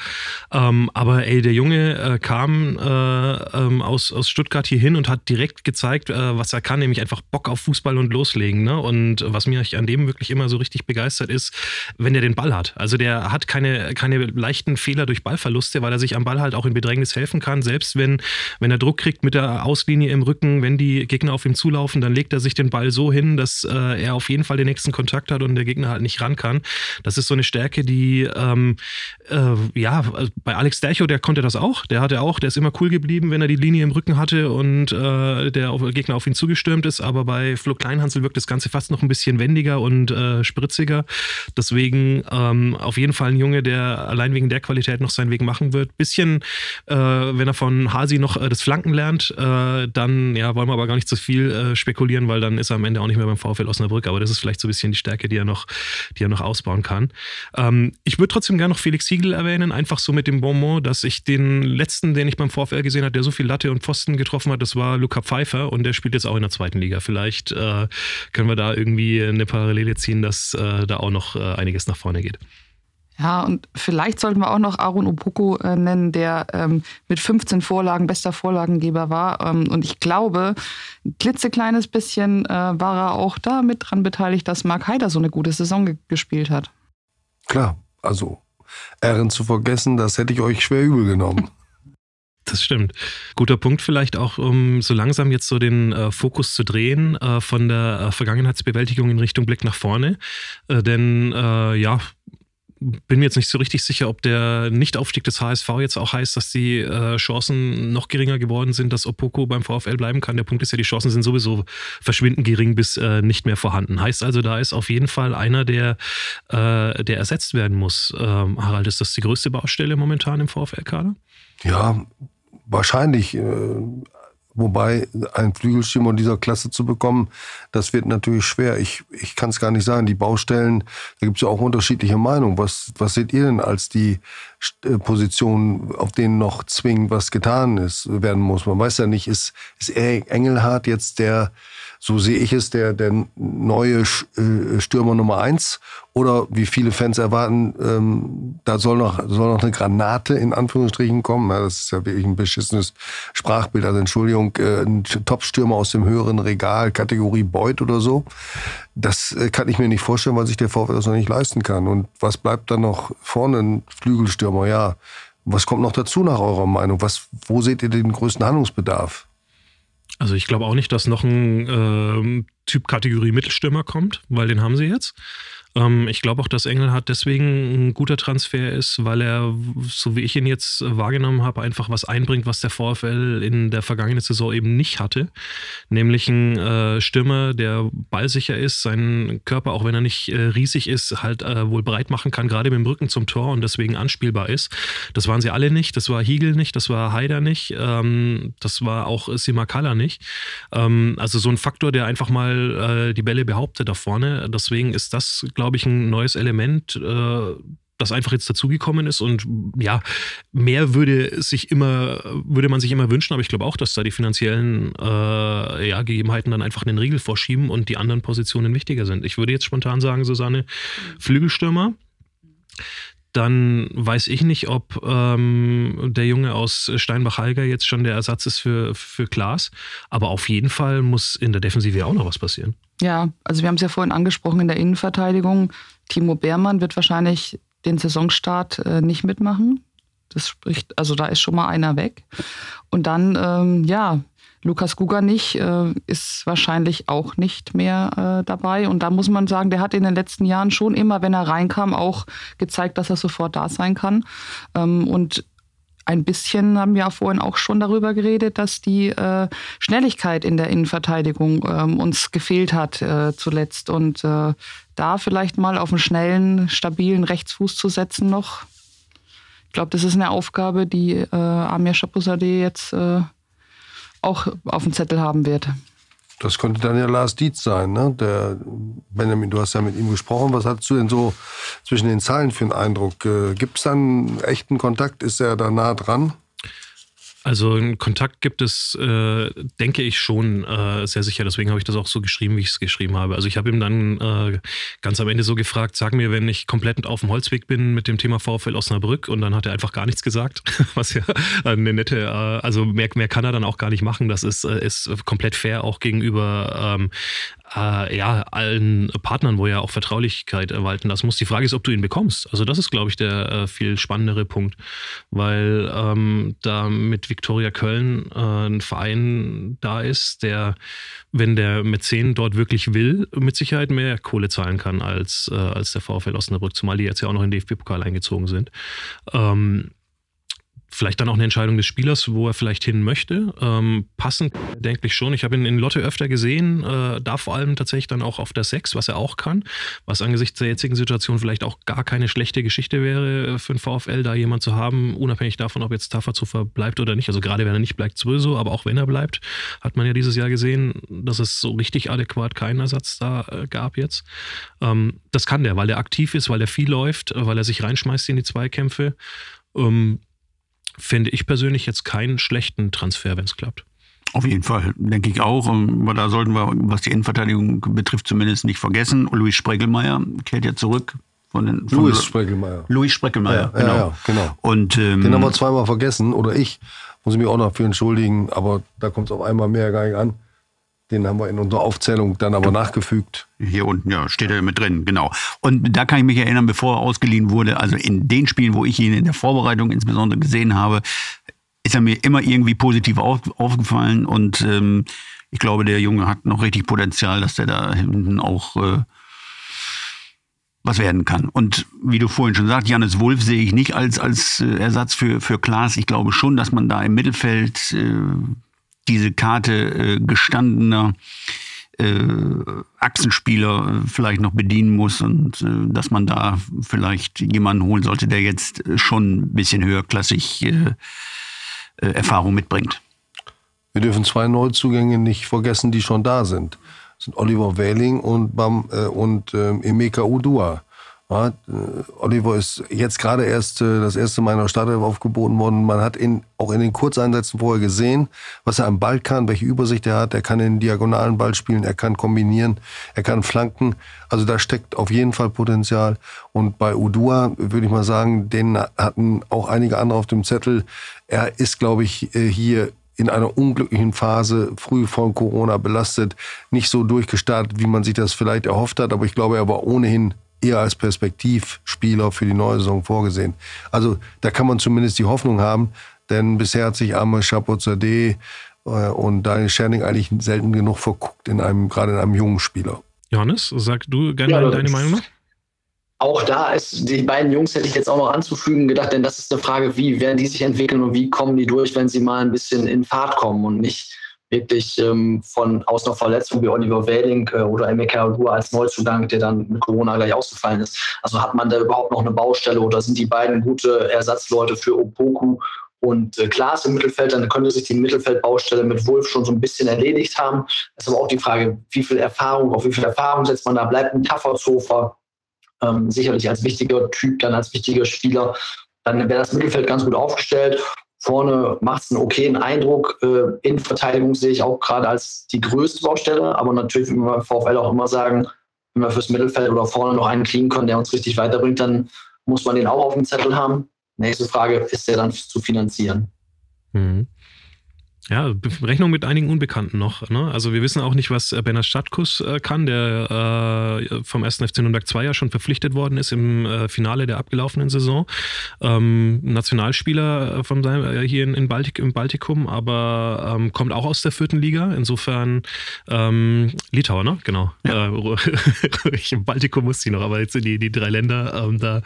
Ähm, aber ey, der Junge äh, kam äh, ähm, aus, aus Stuttgart hier hin und hat direkt gezeigt, äh, was er kann, nämlich einfach Bock auf Fußball und loslegen. Ne? Und was mich an dem wirklich immer so richtig begeistert ist, wenn er den Ball hat. Also der hat keine, keine leichten Fehler durch Ballverluste, weil er sich am Ball halt auch in Bedrängnis helfen kann, selbst wenn, wenn er Druck kriegt mit der Auslinie im Rücken, wenn die Gegner auf ihn zulaufen, dann legt er sich den Ball so hin, dass äh, er auf jeden Fall den nächsten Kontakt hat und der Gegner halt nicht ran kann. Das ist so eine Stärke, die ähm, äh, ja, bei Alex Dercho, der konnte das auch. Der hatte auch, der ist immer cool geblieben, wenn er die Linie im Rücken hatte und äh, der Gegner auf ihn zugestürmt ist. Aber bei Flo Kleinhansel wirkt das Ganze fast noch ein bisschen wendiger und äh, spritziger. Deswegen ähm, auf jeden Fall ein Junge, der allein wegen der Qualität noch seinen Weg machen wird. Bisschen, äh, wenn er von Hasi noch äh, das Flanken lernt. Äh, dann ja, wollen wir aber gar nicht zu viel äh, spekulieren, weil dann ist er am Ende auch nicht mehr beim VfL Osnabrück. Aber das ist vielleicht so ein bisschen die Stärke, die er noch, die er noch ausbauen kann. Ähm, ich würde trotzdem gerne noch Felix Siegel erwähnen, einfach so mit dem Bonbon, dass ich den letzten, den ich beim VfL gesehen habe, der so viel Latte und Pfosten getroffen hat, das war Luca Pfeiffer und der spielt jetzt auch in der zweiten Liga. Vielleicht äh, können wir da irgendwie eine Parallele ziehen, dass äh, da auch noch äh, einiges nach vorne geht. Ja, und vielleicht sollten wir auch noch Aaron Opoko äh, nennen, der ähm, mit 15 Vorlagen bester Vorlagengeber war. Ähm, und ich glaube, ein klitzekleines bisschen äh, war er auch da mit dran beteiligt, dass Mark Haider so eine gute Saison ge gespielt hat. Klar, also Ehren zu vergessen, das hätte ich euch schwer übel genommen. Das stimmt. Guter Punkt vielleicht auch, um so langsam jetzt so den äh, Fokus zu drehen äh, von der äh, Vergangenheitsbewältigung in Richtung Blick nach vorne. Äh, denn äh, ja, bin mir jetzt nicht so richtig sicher, ob der Nichtaufstieg des HSV jetzt auch heißt, dass die äh, Chancen noch geringer geworden sind, dass Opoko beim VfL bleiben kann. Der Punkt ist ja, die Chancen sind sowieso verschwindend gering bis äh, nicht mehr vorhanden. Heißt also, da ist auf jeden Fall einer, der, äh, der ersetzt werden muss. Ähm, Harald, ist das die größte Baustelle momentan im VfL-Kader? Ja, wahrscheinlich. Wobei ein Flügelstürmer dieser Klasse zu bekommen, das wird natürlich schwer. Ich, ich kann es gar nicht sagen. Die Baustellen, da gibt es ja auch unterschiedliche Meinungen. Was, was seht ihr denn als die äh, Positionen, auf denen noch zwingend was getan ist, werden muss? Man weiß ja nicht, ist, ist Engelhardt jetzt der so sehe ich es, der, der neue äh, Stürmer Nummer eins oder wie viele Fans erwarten, ähm, da soll noch, soll noch eine Granate in Anführungsstrichen kommen. Ja, das ist ja wirklich ein beschissenes Sprachbild. Also Entschuldigung, äh, ein Top-Stürmer aus dem höheren Regal, Kategorie Beut oder so. Das äh, kann ich mir nicht vorstellen, weil sich der VfL das noch nicht leisten kann. Und was bleibt dann noch vorne? Ein Flügelstürmer, ja. Was kommt noch dazu nach eurer Meinung? Was, wo seht ihr den größten Handlungsbedarf? Also ich glaube auch nicht, dass noch ein äh, Typ Kategorie Mittelstürmer kommt, weil den haben sie jetzt. Ähm, ich glaube auch, dass Engelhardt deswegen ein guter Transfer ist, weil er, so wie ich ihn jetzt wahrgenommen habe, einfach was einbringt, was der VfL in der vergangenen Saison eben nicht hatte. Nämlich ein äh, Stürmer, der ballsicher ist, seinen Körper, auch wenn er nicht äh, riesig ist, halt äh, wohl breit machen kann, gerade mit dem Rücken zum Tor und deswegen anspielbar ist. Das waren sie alle nicht. Das war Hiegel nicht, das war Haider nicht, ähm, das war auch Simakala nicht. Ähm, also so ein Faktor, der einfach mal äh, die Bälle behauptet da vorne. Deswegen ist das, glaube ich, ein neues Element, äh, das einfach jetzt dazugekommen ist und ja, mehr würde sich immer, würde man sich immer wünschen, aber ich glaube auch, dass da die finanziellen äh, ja, Gegebenheiten dann einfach einen Riegel vorschieben und die anderen Positionen wichtiger sind. Ich würde jetzt spontan sagen, Susanne, Flügelstürmer. Dann weiß ich nicht, ob ähm, der Junge aus Steinbach-Halger jetzt schon der Ersatz ist für, für Klaas. Aber auf jeden Fall muss in der Defensive auch noch was passieren. Ja, also wir haben es ja vorhin angesprochen in der Innenverteidigung. Timo Beermann wird wahrscheinlich den Saisonstart äh, nicht mitmachen. Das spricht, also da ist schon mal einer weg. Und dann, ähm, ja, Lukas Guganich äh, ist wahrscheinlich auch nicht mehr äh, dabei. Und da muss man sagen, der hat in den letzten Jahren schon immer, wenn er reinkam, auch gezeigt, dass er sofort da sein kann. Ähm, und ein bisschen haben wir vorhin auch schon darüber geredet, dass die äh, Schnelligkeit in der Innenverteidigung ähm, uns gefehlt hat äh, zuletzt. Und äh, da vielleicht mal auf einen schnellen, stabilen Rechtsfuß zu setzen noch. Ich glaube, das ist eine Aufgabe, die äh, Amir Chapouzadeh jetzt äh, auch auf dem Zettel haben wird. Das könnte dann ja Lars Dietz sein, ne? Der Benjamin, du hast ja mit ihm gesprochen. Was hast du denn so zwischen den Zeilen für einen Eindruck? Äh, Gibt es dann echten Kontakt? Ist er da nah dran? Also einen Kontakt gibt es, äh, denke ich schon äh, sehr sicher. Deswegen habe ich das auch so geschrieben, wie ich es geschrieben habe. Also ich habe ihm dann äh, ganz am Ende so gefragt, sag mir, wenn ich komplett auf dem Holzweg bin mit dem Thema VfL Osnabrück und dann hat er einfach gar nichts gesagt, was ja eine nette, äh, also mehr, mehr kann er dann auch gar nicht machen. Das ist, äh, ist komplett fair auch gegenüber ähm, äh, ja, allen Partnern, wo ja auch Vertraulichkeit walten lassen muss. Die Frage ist, ob du ihn bekommst. Also das ist, glaube ich, der äh, viel spannendere Punkt, weil ähm, da mit Viktoria Köln äh, ein Verein da ist, der, wenn der Mäzen dort wirklich will, mit Sicherheit mehr Kohle zahlen kann als, äh, als der VfL Osnabrück, zumal die jetzt ja auch noch in den DFB-Pokal eingezogen sind. Ähm, Vielleicht dann auch eine Entscheidung des Spielers, wo er vielleicht hin möchte. Ähm, passend, denke ich schon. Ich habe ihn in Lotte öfter gesehen, äh, da vor allem tatsächlich dann auch auf der 6, was er auch kann. Was angesichts der jetzigen Situation vielleicht auch gar keine schlechte Geschichte wäre für den VfL, da jemand zu haben, unabhängig davon, ob jetzt Tafazuffer bleibt oder nicht. Also gerade wenn er nicht bleibt, sowieso, aber auch wenn er bleibt, hat man ja dieses Jahr gesehen, dass es so richtig adäquat keinen Ersatz da äh, gab jetzt. Ähm, das kann der, weil er aktiv ist, weil er viel läuft, weil er sich reinschmeißt in die Zweikämpfe. Ähm, finde ich persönlich jetzt keinen schlechten Transfer, wenn es klappt. Auf jeden Fall, denke ich auch. Aber da sollten wir, was die Innenverteidigung betrifft, zumindest nicht vergessen. Luis Spreckelmeier kehrt ja zurück. Von den, von Louis Spreckelmeier. Louis Spreckelmeier, ja, genau. Ja, genau. Und, ähm, Den haben wir zweimal vergessen, oder ich. Muss ich mich auch noch für entschuldigen, aber da kommt es auf einmal mehr gar nicht an. Den haben wir in unserer Aufzählung dann aber nachgefügt. Hier unten, ja, steht er mit drin, genau. Und da kann ich mich erinnern, bevor er ausgeliehen wurde, also in den Spielen, wo ich ihn in der Vorbereitung insbesondere gesehen habe, ist er mir immer irgendwie positiv auf, aufgefallen. Und ähm, ich glaube, der Junge hat noch richtig Potenzial, dass der da hinten auch äh, was werden kann. Und wie du vorhin schon sagst, Janis Wolf sehe ich nicht als, als äh, Ersatz für, für Klaas. Ich glaube schon, dass man da im Mittelfeld äh, diese Karte äh, gestandener äh, Achsenspieler äh, vielleicht noch bedienen muss und äh, dass man da vielleicht jemanden holen sollte, der jetzt schon ein bisschen höherklassig äh, äh, Erfahrung mitbringt. Wir dürfen zwei Neuzugänge nicht vergessen, die schon da sind. Das sind Oliver Wähling und, Bam, äh, und äh, Emeka Udua. Ja, Oliver ist jetzt gerade erst äh, das erste Mal in der Startelf aufgeboten worden. Man hat ihn auch in den Kurzeinsätzen vorher gesehen, was er am Ball kann, welche Übersicht er hat. Er kann den diagonalen Ball spielen, er kann kombinieren, er kann flanken. Also da steckt auf jeden Fall Potenzial. Und bei Udua würde ich mal sagen, den hatten auch einige andere auf dem Zettel. Er ist, glaube ich, äh, hier in einer unglücklichen Phase, früh von Corona belastet, nicht so durchgestartet, wie man sich das vielleicht erhofft hat. Aber ich glaube, er war ohnehin eher als Perspektivspieler für die neue Saison vorgesehen. Also da kann man zumindest die Hoffnung haben, denn bisher hat sich Amr Chapozadeh äh, und Daniel Scherning eigentlich selten genug verguckt, in einem, gerade in einem jungen Spieler. Johannes, sag du gerne ja, deine Meinung auch da ist, die beiden Jungs hätte ich jetzt auch noch anzufügen gedacht, denn das ist eine Frage, wie werden die sich entwickeln und wie kommen die durch, wenn sie mal ein bisschen in Fahrt kommen und nicht wirklich ähm, von aus einer Verletzung wie Oliver Welling äh, oder Emeka Ruhr als Neuzugang, der dann mit Corona gleich ausgefallen ist. Also hat man da überhaupt noch eine Baustelle oder sind die beiden gute Ersatzleute für Opoku und äh, Klaas im Mittelfeld, dann könnte sich die Mittelfeldbaustelle mit Wolf schon so ein bisschen erledigt haben. Es ist aber auch die Frage, wie viel Erfahrung, auf wie viel Erfahrung setzt man da? Bleibt ein Tafferzofer ähm, sicherlich als wichtiger Typ, dann als wichtiger Spieler. Dann wäre das Mittelfeld ganz gut aufgestellt. Vorne macht es einen okayen Eindruck. Äh, in Verteidigung sehe ich auch gerade als die größte Baustelle. Aber natürlich, wie wir VfL auch immer sagen, wenn wir fürs Mittelfeld oder vorne noch einen kriegen können, der uns richtig weiterbringt, dann muss man den auch auf dem Zettel haben. Nächste Frage, ist der dann zu finanzieren? Mhm. Ja, Rechnung mit einigen Unbekannten noch. Ne? Also wir wissen auch nicht, was äh, Benas Stadkus äh, kann, der äh, vom 1. FC Nürnberg 2 ja schon verpflichtet worden ist im äh, Finale der abgelaufenen Saison. Ähm, Nationalspieler äh, von seinem, hier in, in Baltik, im Baltikum, aber ähm, kommt auch aus der vierten Liga. Insofern ähm, Litauer, ne? Genau. Ja. Im Baltikum muss sie noch, aber jetzt die, die drei Länder, ähm, da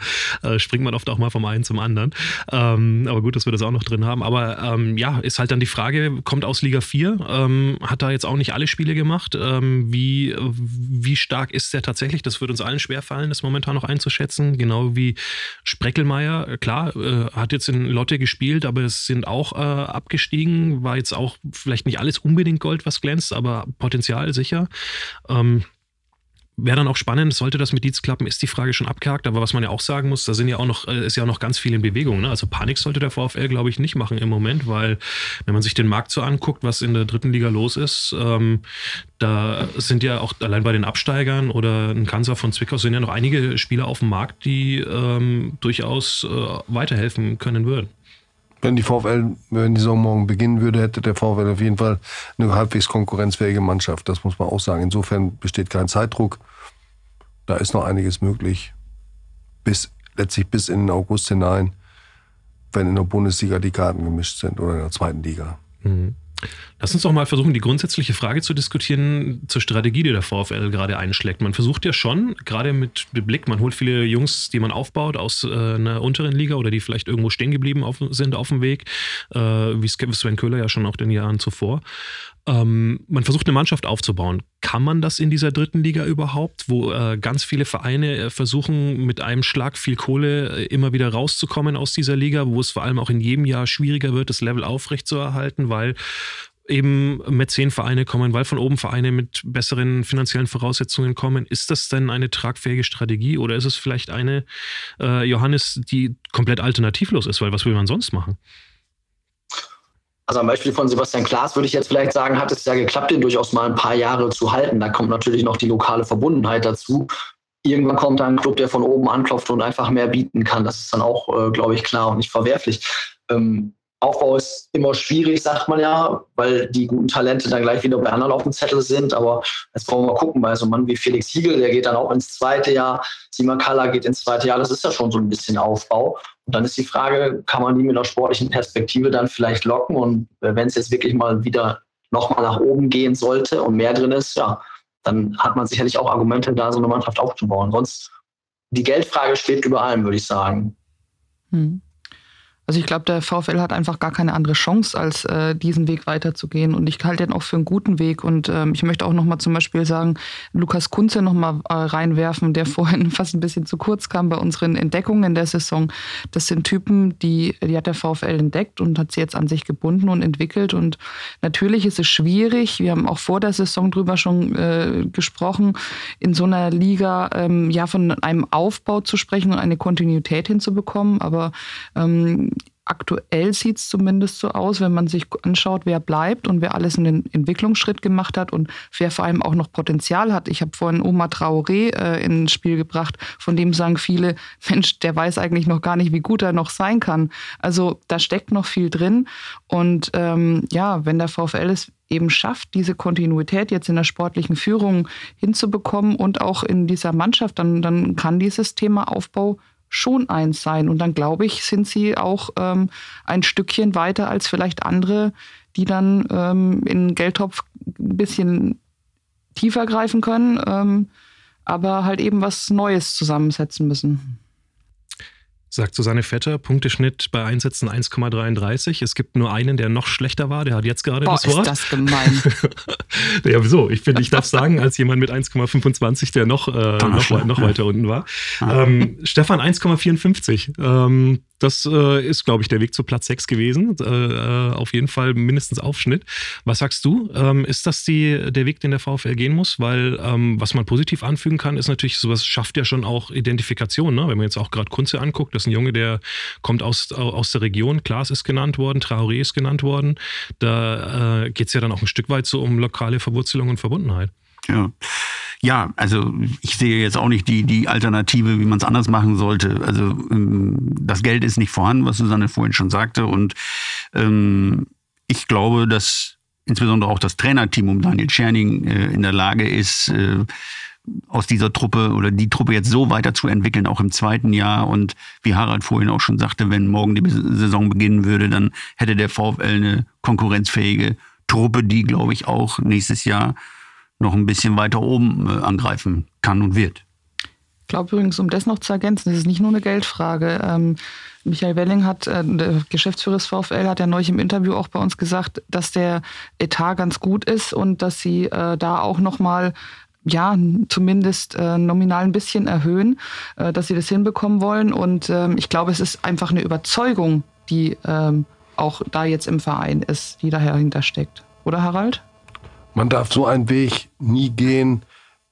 springt man oft auch mal vom einen zum anderen. Ähm, aber gut, dass wir das auch noch drin haben. Aber ähm, ja, ist halt dann die Frage, kommt aus Liga 4, ähm, hat da jetzt auch nicht alle Spiele gemacht. Ähm, wie, wie stark ist der tatsächlich? Das wird uns allen schwerfallen, das momentan noch einzuschätzen. Genau wie Spreckelmeier, klar, äh, hat jetzt in Lotte gespielt, aber es sind auch äh, abgestiegen. War jetzt auch vielleicht nicht alles unbedingt Gold, was glänzt, aber Potenzial sicher. Ähm, Wäre dann auch spannend, sollte das mit Dietz klappen, ist die Frage schon abgehakt. Aber was man ja auch sagen muss, da sind ja auch noch, äh, ist ja auch noch ganz viel in Bewegung. Ne? Also Panik sollte der VfL, glaube ich, nicht machen im Moment, weil wenn man sich den Markt so anguckt, was in der dritten Liga los ist, ähm, da sind ja auch allein bei den Absteigern oder ein Kanzer von Zwickau sind ja noch einige Spieler auf dem Markt, die ähm, durchaus äh, weiterhelfen können würden wenn die VfL, wenn die Saison morgen beginnen würde, hätte der VfL auf jeden Fall eine halbwegs konkurrenzfähige Mannschaft. Das muss man auch sagen. Insofern besteht kein Zeitdruck. Da ist noch einiges möglich. Bis, letztlich bis in den August hinein, wenn in der Bundesliga die Karten gemischt sind oder in der zweiten Liga. Mhm. Lass uns doch mal versuchen, die grundsätzliche Frage zu diskutieren zur Strategie, die der VfL gerade einschlägt. Man versucht ja schon, gerade mit Blick, man holt viele Jungs, die man aufbaut aus äh, einer unteren Liga oder die vielleicht irgendwo stehen geblieben auf, sind auf dem Weg, äh, wie Sven Köhler ja schon auch den Jahren zuvor. Ähm, man versucht eine Mannschaft aufzubauen. Kann man das in dieser dritten Liga überhaupt, wo äh, ganz viele Vereine äh, versuchen, mit einem Schlag viel Kohle äh, immer wieder rauszukommen aus dieser Liga, wo es vor allem auch in jedem Jahr schwieriger wird, das Level aufrechtzuerhalten, weil eben Mäzenvereine kommen, weil von oben Vereine mit besseren finanziellen Voraussetzungen kommen. Ist das denn eine tragfähige Strategie oder ist es vielleicht eine, äh, Johannes, die komplett alternativlos ist? Weil was will man sonst machen? Also am Beispiel von Sebastian Klaas würde ich jetzt vielleicht sagen, hat es ja geklappt, den durchaus mal ein paar Jahre zu halten. Da kommt natürlich noch die lokale Verbundenheit dazu. Irgendwann kommt ein Club, der von oben anklopft und einfach mehr bieten kann. Das ist dann auch, äh, glaube ich, klar und nicht verwerflich. Ähm, Aufbau ist immer schwierig, sagt man ja, weil die guten Talente dann gleich wieder bei anderen auf dem Zettel sind. Aber jetzt wollen wir mal gucken, bei so einem Mann wie Felix Hiegel, der geht dann auch ins zweite Jahr. Simon Kalla geht ins zweite Jahr. Das ist ja schon so ein bisschen Aufbau. Und dann ist die Frage, kann man die mit einer sportlichen Perspektive dann vielleicht locken? Und wenn es jetzt wirklich mal wieder nochmal nach oben gehen sollte und mehr drin ist, ja, dann hat man sicherlich auch Argumente, da so eine Mannschaft aufzubauen. Sonst die Geldfrage steht über allem, würde ich sagen. Hm. Also ich glaube, der VfL hat einfach gar keine andere Chance, als äh, diesen Weg weiterzugehen. Und ich halte den auch für einen guten Weg. Und ähm, ich möchte auch nochmal zum Beispiel sagen, Lukas Kunze nochmal äh, reinwerfen, der vorhin fast ein bisschen zu kurz kam bei unseren Entdeckungen der Saison. Das sind Typen, die, die hat der VfL entdeckt und hat sie jetzt an sich gebunden und entwickelt. Und natürlich ist es schwierig, wir haben auch vor der Saison drüber schon äh, gesprochen, in so einer Liga ähm, ja von einem Aufbau zu sprechen und eine Kontinuität hinzubekommen. Aber ähm, aktuell sieht es zumindest so aus, wenn man sich anschaut, wer bleibt und wer alles einen Entwicklungsschritt gemacht hat und wer vor allem auch noch Potenzial hat. Ich habe vorhin Oma Traoré äh, ins Spiel gebracht, von dem sagen viele, Mensch, der weiß eigentlich noch gar nicht, wie gut er noch sein kann. Also da steckt noch viel drin. Und ähm, ja, wenn der VfL es eben schafft, diese Kontinuität jetzt in der sportlichen Führung hinzubekommen und auch in dieser Mannschaft, dann, dann kann dieses Thema Aufbau schon eins sein. Und dann glaube ich, sind sie auch ähm, ein Stückchen weiter als vielleicht andere, die dann ähm, in den Geldtopf ein bisschen tiefer greifen können. Ähm, aber halt eben was Neues zusammensetzen müssen. Sagt Susanne Vetter, Punkteschnitt bei Einsätzen 1,33. Es gibt nur einen, der noch schlechter war. Der hat jetzt gerade Boah, das Wort. ist das gemein. ja, wieso? Ich finde, ich darf sagen, als jemand mit 1,25, der noch, äh, noch, noch, weiter unten war. Ähm, Stefan 1,54. Ähm, das äh, ist, glaube ich, der Weg zu Platz 6 gewesen. Äh, äh, auf jeden Fall mindestens Aufschnitt. Was sagst du? Ähm, ist das die, der Weg, den der VfL gehen muss? Weil ähm, was man positiv anfügen kann, ist natürlich, sowas schafft ja schon auch Identifikation. Ne? Wenn man jetzt auch gerade Kunze anguckt, das ist ein Junge, der kommt aus, aus der Region. Klaas ist genannt worden, Traoré ist genannt worden. Da äh, geht es ja dann auch ein Stück weit so um lokale Verwurzelung und Verbundenheit. Ja. Ja, also ich sehe jetzt auch nicht die, die Alternative, wie man es anders machen sollte. Also ähm, das Geld ist nicht vorhanden, was Susanne vorhin schon sagte. Und ähm, ich glaube, dass insbesondere auch das Trainerteam um Daniel Tscherning äh, in der Lage ist, äh, aus dieser Truppe oder die Truppe jetzt so weiterzuentwickeln, auch im zweiten Jahr. Und wie Harald vorhin auch schon sagte, wenn morgen die Saison beginnen würde, dann hätte der VfL eine konkurrenzfähige Truppe, die, glaube ich, auch nächstes Jahr noch ein bisschen weiter oben äh, angreifen kann und wird. Ich glaube übrigens, um das noch zu ergänzen, das ist nicht nur eine Geldfrage. Ähm, Michael Welling hat, äh, der Geschäftsführer des VfL, hat ja neulich im Interview auch bei uns gesagt, dass der Etat ganz gut ist und dass sie äh, da auch nochmal ja, zumindest äh, nominal ein bisschen erhöhen, äh, dass sie das hinbekommen wollen. Und ähm, ich glaube, es ist einfach eine Überzeugung, die ähm, auch da jetzt im Verein ist, die dahinter steckt. Oder Harald? Man darf so einen Weg nie gehen,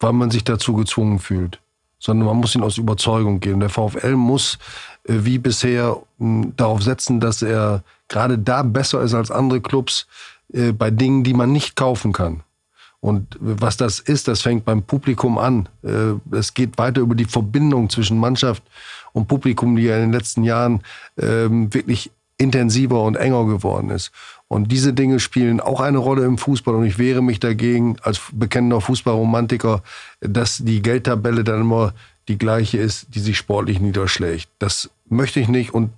weil man sich dazu gezwungen fühlt, sondern man muss ihn aus Überzeugung gehen. Der VfL muss äh, wie bisher darauf setzen, dass er gerade da besser ist als andere Clubs äh, bei Dingen, die man nicht kaufen kann. Und was das ist, das fängt beim Publikum an. Äh, es geht weiter über die Verbindung zwischen Mannschaft und Publikum, die ja in den letzten Jahren ähm, wirklich intensiver und enger geworden ist. Und diese Dinge spielen auch eine Rolle im Fußball. Und ich wehre mich dagegen als bekennender Fußballromantiker, dass die Geldtabelle dann immer die gleiche ist, die sich sportlich niederschlägt. Das möchte ich nicht und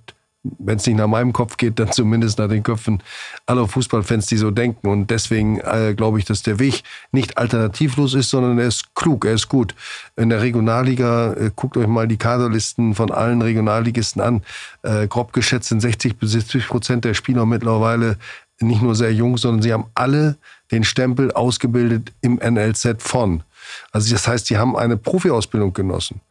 wenn es nicht nach meinem Kopf geht, dann zumindest nach den Köpfen aller Fußballfans, die so denken. Und deswegen äh, glaube ich, dass der Weg nicht alternativlos ist, sondern er ist klug, er ist gut. In der Regionalliga, äh, guckt euch mal die Kaderlisten von allen Regionalligisten an. Äh, grob geschätzt sind 60 bis 70 Prozent der Spieler mittlerweile nicht nur sehr jung, sondern sie haben alle den Stempel ausgebildet im NLZ von. Also das heißt, die haben eine Profiausbildung genossen.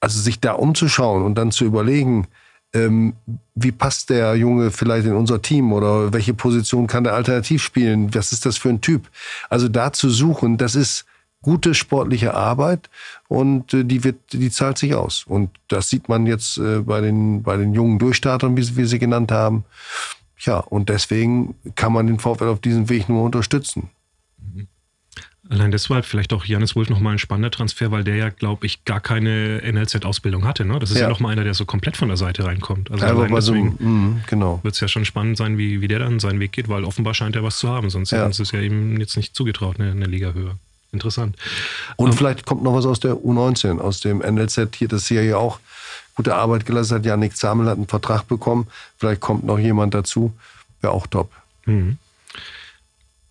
Also sich da umzuschauen und dann zu überlegen, ähm, wie passt der Junge vielleicht in unser Team oder welche Position kann der alternativ spielen? Was ist das für ein Typ? Also da zu suchen, das ist gute sportliche Arbeit und äh, die wird, die zahlt sich aus. Und das sieht man jetzt äh, bei den, bei den jungen Durchstartern, wie wir sie genannt haben. Ja, und deswegen kann man den VfL auf diesem Weg nur unterstützen. Allein deshalb vielleicht auch Janis Wolf nochmal ein spannender Transfer, weil der ja, glaube ich, gar keine NLZ-Ausbildung hatte. Ne? Das ist ja, ja nochmal einer, der so komplett von der Seite reinkommt. Also ja, allein deswegen so, mm, genau. wird es ja schon spannend sein, wie, wie der dann seinen Weg geht, weil offenbar scheint er was zu haben. Sonst ja. sie es ja ihm jetzt nicht zugetraut, eine, eine Liga höher. Interessant. Und um, ähm, vielleicht kommt noch was aus der U19, aus dem NLZ hier, das hier ja auch gute Arbeit gelassen hat. Janik Zamel hat einen Vertrag bekommen. Vielleicht kommt noch jemand dazu. Wäre auch top. Mhm.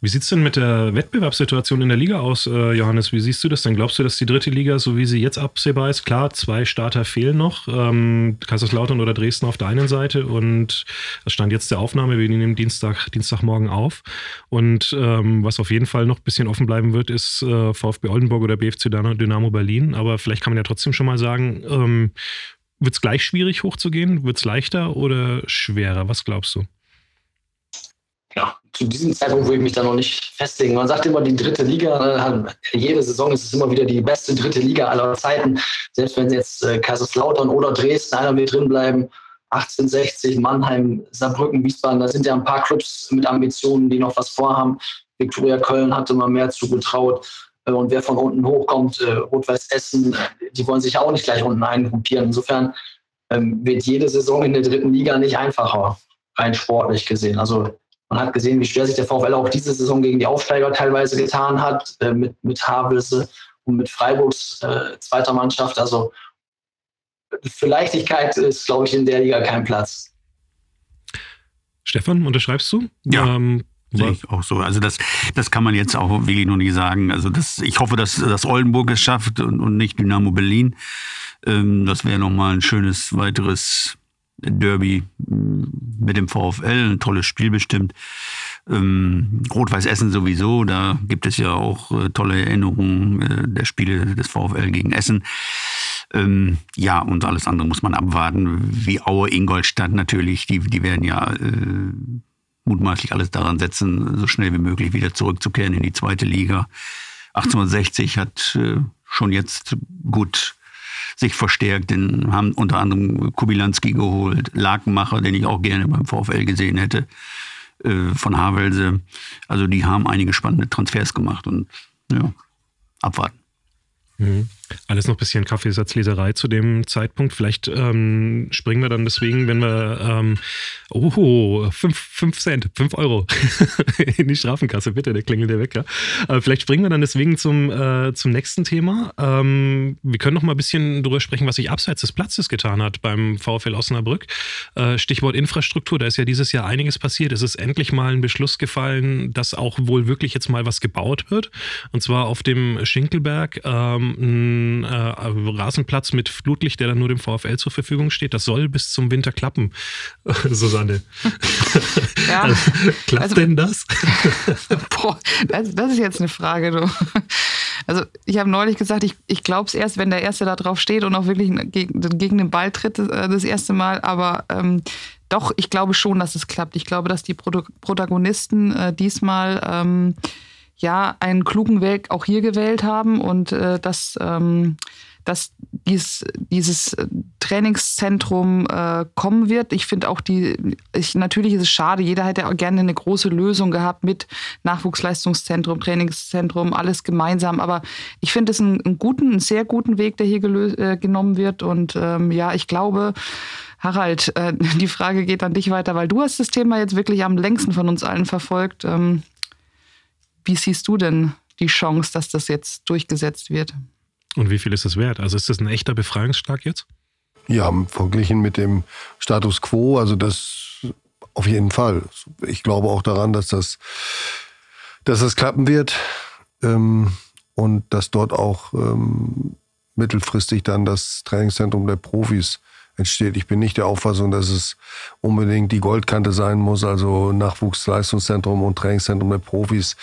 Wie sieht es denn mit der Wettbewerbssituation in der Liga aus, äh, Johannes? Wie siehst du das denn? Glaubst du, dass die dritte Liga, so wie sie jetzt absehbar ist, klar, zwei Starter fehlen noch, ähm, Kaiserslautern oder Dresden auf der einen Seite und das stand jetzt der Aufnahme, wir nehmen Dienstag, Dienstagmorgen auf und ähm, was auf jeden Fall noch ein bisschen offen bleiben wird, ist äh, VfB Oldenburg oder BFC Dynamo Berlin, aber vielleicht kann man ja trotzdem schon mal sagen, ähm, wird es gleich schwierig hochzugehen? Wird es leichter oder schwerer? Was glaubst du? Ja, zu diesem Zeitpunkt würde ich mich da noch nicht festlegen. Man sagt immer, die dritte Liga, äh, jede Saison ist es immer wieder die beste dritte Liga aller Zeiten. Selbst wenn jetzt äh, Kaiserslautern oder Dresden, einer will drin bleiben, 1860, Mannheim, Saarbrücken, Wiesbaden, da sind ja ein paar Clubs mit Ambitionen, die noch was vorhaben. Viktoria Köln hatte mal mehr zugetraut. Äh, und wer von unten hochkommt, Rot-Weiß Essen, die wollen sich auch nicht gleich unten eingruppieren. Insofern ähm, wird jede Saison in der dritten Liga nicht einfacher, rein sportlich gesehen. Also man hat gesehen, wie schwer sich der VfL auch diese Saison gegen die Aufsteiger teilweise getan hat, äh, mit, mit Havelse und mit Freiburgs äh, zweiter Mannschaft. Also für Leichtigkeit ist, glaube ich, in der Liga kein Platz. Stefan, unterschreibst du? Ja. Ähm, Sehe ich auch so. Also das, das kann man jetzt auch wirklich noch nicht sagen. Also das, ich hoffe, dass, dass Oldenburg es schafft und, und nicht Dynamo Berlin. Ähm, das wäre nochmal ein schönes weiteres Derby mit dem VfL. Ein tolles Spiel bestimmt. Ähm, Rot-Weiß Essen sowieso, da gibt es ja auch äh, tolle Erinnerungen äh, der Spiele des VfL gegen Essen. Ähm, ja, und alles andere muss man abwarten. Wie Aue, Ingolstadt natürlich, die, die werden ja äh, mutmaßlich alles daran setzen, so schnell wie möglich wieder zurückzukehren in die zweite Liga. 1860 hat äh, schon jetzt gut sich verstärkt, denn haben unter anderem Kubilanski geholt, Lakenmacher, den ich auch gerne beim VfL gesehen hätte. Äh, von Havelse. Also die haben einige spannende Transfers gemacht und ja, abwarten. Mhm. Alles noch ein bisschen Kaffeesatzleserei zu dem Zeitpunkt. Vielleicht ähm, springen wir dann deswegen, wenn wir, ähm, oh, 5 Cent, 5 Euro in die Strafenkasse, bitte, der klingelt der Wecker. Äh, vielleicht springen wir dann deswegen zum, äh, zum nächsten Thema. Ähm, wir können noch mal ein bisschen darüber sprechen, was sich abseits des Platzes getan hat beim VfL Osnabrück. Äh, Stichwort Infrastruktur, da ist ja dieses Jahr einiges passiert. Es ist endlich mal ein Beschluss gefallen, dass auch wohl wirklich jetzt mal was gebaut wird. Und zwar auf dem Schinkelberg. Ähm, äh, Rasenplatz mit Flutlicht, der dann nur dem VfL zur Verfügung steht. Das soll bis zum Winter klappen, Susanne. Ja. Also, klappt Also- denn das? Boah, das, das ist jetzt eine Frage. Du. Also ich habe neulich gesagt, ich, ich glaube es erst, wenn der Erste da drauf steht und auch wirklich gegen, gegen den Ball tritt äh, das erste Mal. Aber ähm, doch, ich glaube schon, dass es klappt. Ich glaube, dass die Protagonisten äh, diesmal ähm, ja einen klugen Weg auch hier gewählt haben und äh, dass, ähm, dass dies, dieses Trainingszentrum äh, kommen wird. Ich finde auch die, ich, natürlich ist es schade, jeder hätte auch gerne eine große Lösung gehabt mit Nachwuchsleistungszentrum, Trainingszentrum, alles gemeinsam. Aber ich finde es einen, einen guten, einen sehr guten Weg, der hier äh, genommen wird. Und ähm, ja, ich glaube, Harald, äh, die Frage geht an dich weiter, weil du hast das Thema jetzt wirklich am längsten von uns allen verfolgt. Ähm, wie siehst du denn die Chance, dass das jetzt durchgesetzt wird? Und wie viel ist das wert? Also ist das ein echter Befreiungsschlag jetzt? Ja, verglichen mit dem Status quo, also das auf jeden Fall. Ich glaube auch daran, dass das, dass das klappen wird ähm, und dass dort auch ähm, mittelfristig dann das Trainingszentrum der Profis entsteht. Ich bin nicht der Auffassung, dass es unbedingt die Goldkante sein muss, also Nachwuchsleistungszentrum und Trainingszentrum der Profis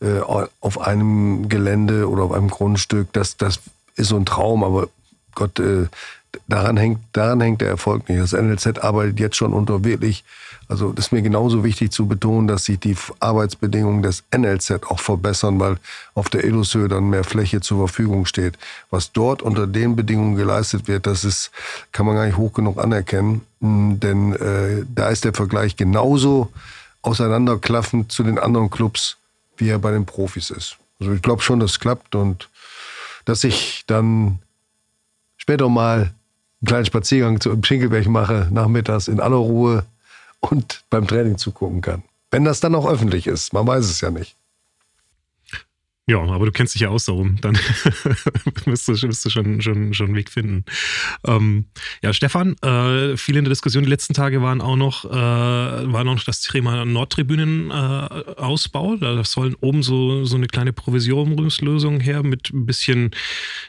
äh, auf einem Gelände oder auf einem Grundstück. Das, das ist so ein Traum, aber Gott, äh, daran hängt, daran hängt der Erfolg nicht. Das NLZ arbeitet jetzt schon unter wirklich, also das ist mir genauso wichtig zu betonen, dass sich die Arbeitsbedingungen des NLZ auch verbessern, weil auf der Illushöhe dann mehr Fläche zur Verfügung steht. Was dort unter den Bedingungen geleistet wird, das ist, kann man gar nicht hoch genug anerkennen, Mm, denn äh, da ist der Vergleich genauso auseinanderklaffend zu den anderen Clubs, wie er bei den Profis ist. Also ich glaube schon, dass es klappt und dass ich dann später mal einen kleinen Spaziergang zu, Schinkelberg mache, nachmittags in aller Ruhe und beim Training zugucken kann. Wenn das dann auch öffentlich ist, man weiß es ja nicht. Ja, aber du kennst dich ja aus darum. Dann wirst du, wirst du schon, schon, schon einen Weg finden. Ähm, ja, Stefan, äh, viel in der Diskussion die letzten Tage waren auch noch, äh, war noch das Thema Nordtribünen-Ausbau. da sollen oben so, so eine kleine Provisionslösung her mit ein bisschen,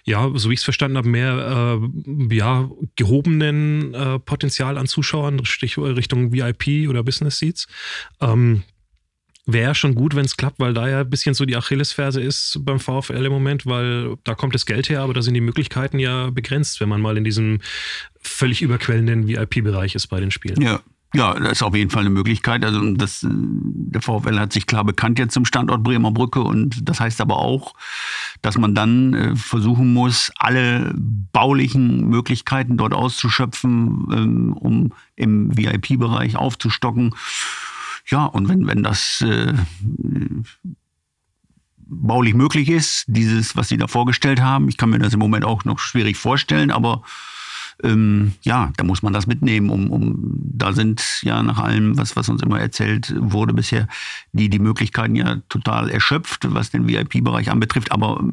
ja, so wie ich es verstanden habe, mehr äh, ja, gehobenen äh, Potenzial an Zuschauern, Richtung VIP oder Business Seats. Ähm, Wäre schon gut, wenn es klappt, weil da ja ein bisschen so die Achillesferse ist beim VfL im Moment, weil da kommt das Geld her, aber da sind die Möglichkeiten ja begrenzt, wenn man mal in diesem völlig überquellenden VIP-Bereich ist bei den Spielen. Ja. Ja, das ist auf jeden Fall eine Möglichkeit. Also das, der VfL hat sich klar bekannt jetzt zum Standort Bremer Brücke und das heißt aber auch, dass man dann äh, versuchen muss, alle baulichen Möglichkeiten dort auszuschöpfen, ähm, um im VIP-Bereich aufzustocken. Ja, und wenn, wenn das äh, baulich möglich ist, dieses, was Sie da vorgestellt haben, ich kann mir das im Moment auch noch schwierig vorstellen, aber ähm, ja, da muss man das mitnehmen. Um, um, da sind ja nach allem, was, was uns immer erzählt wurde bisher, die, die Möglichkeiten ja total erschöpft, was den VIP-Bereich anbetrifft, aber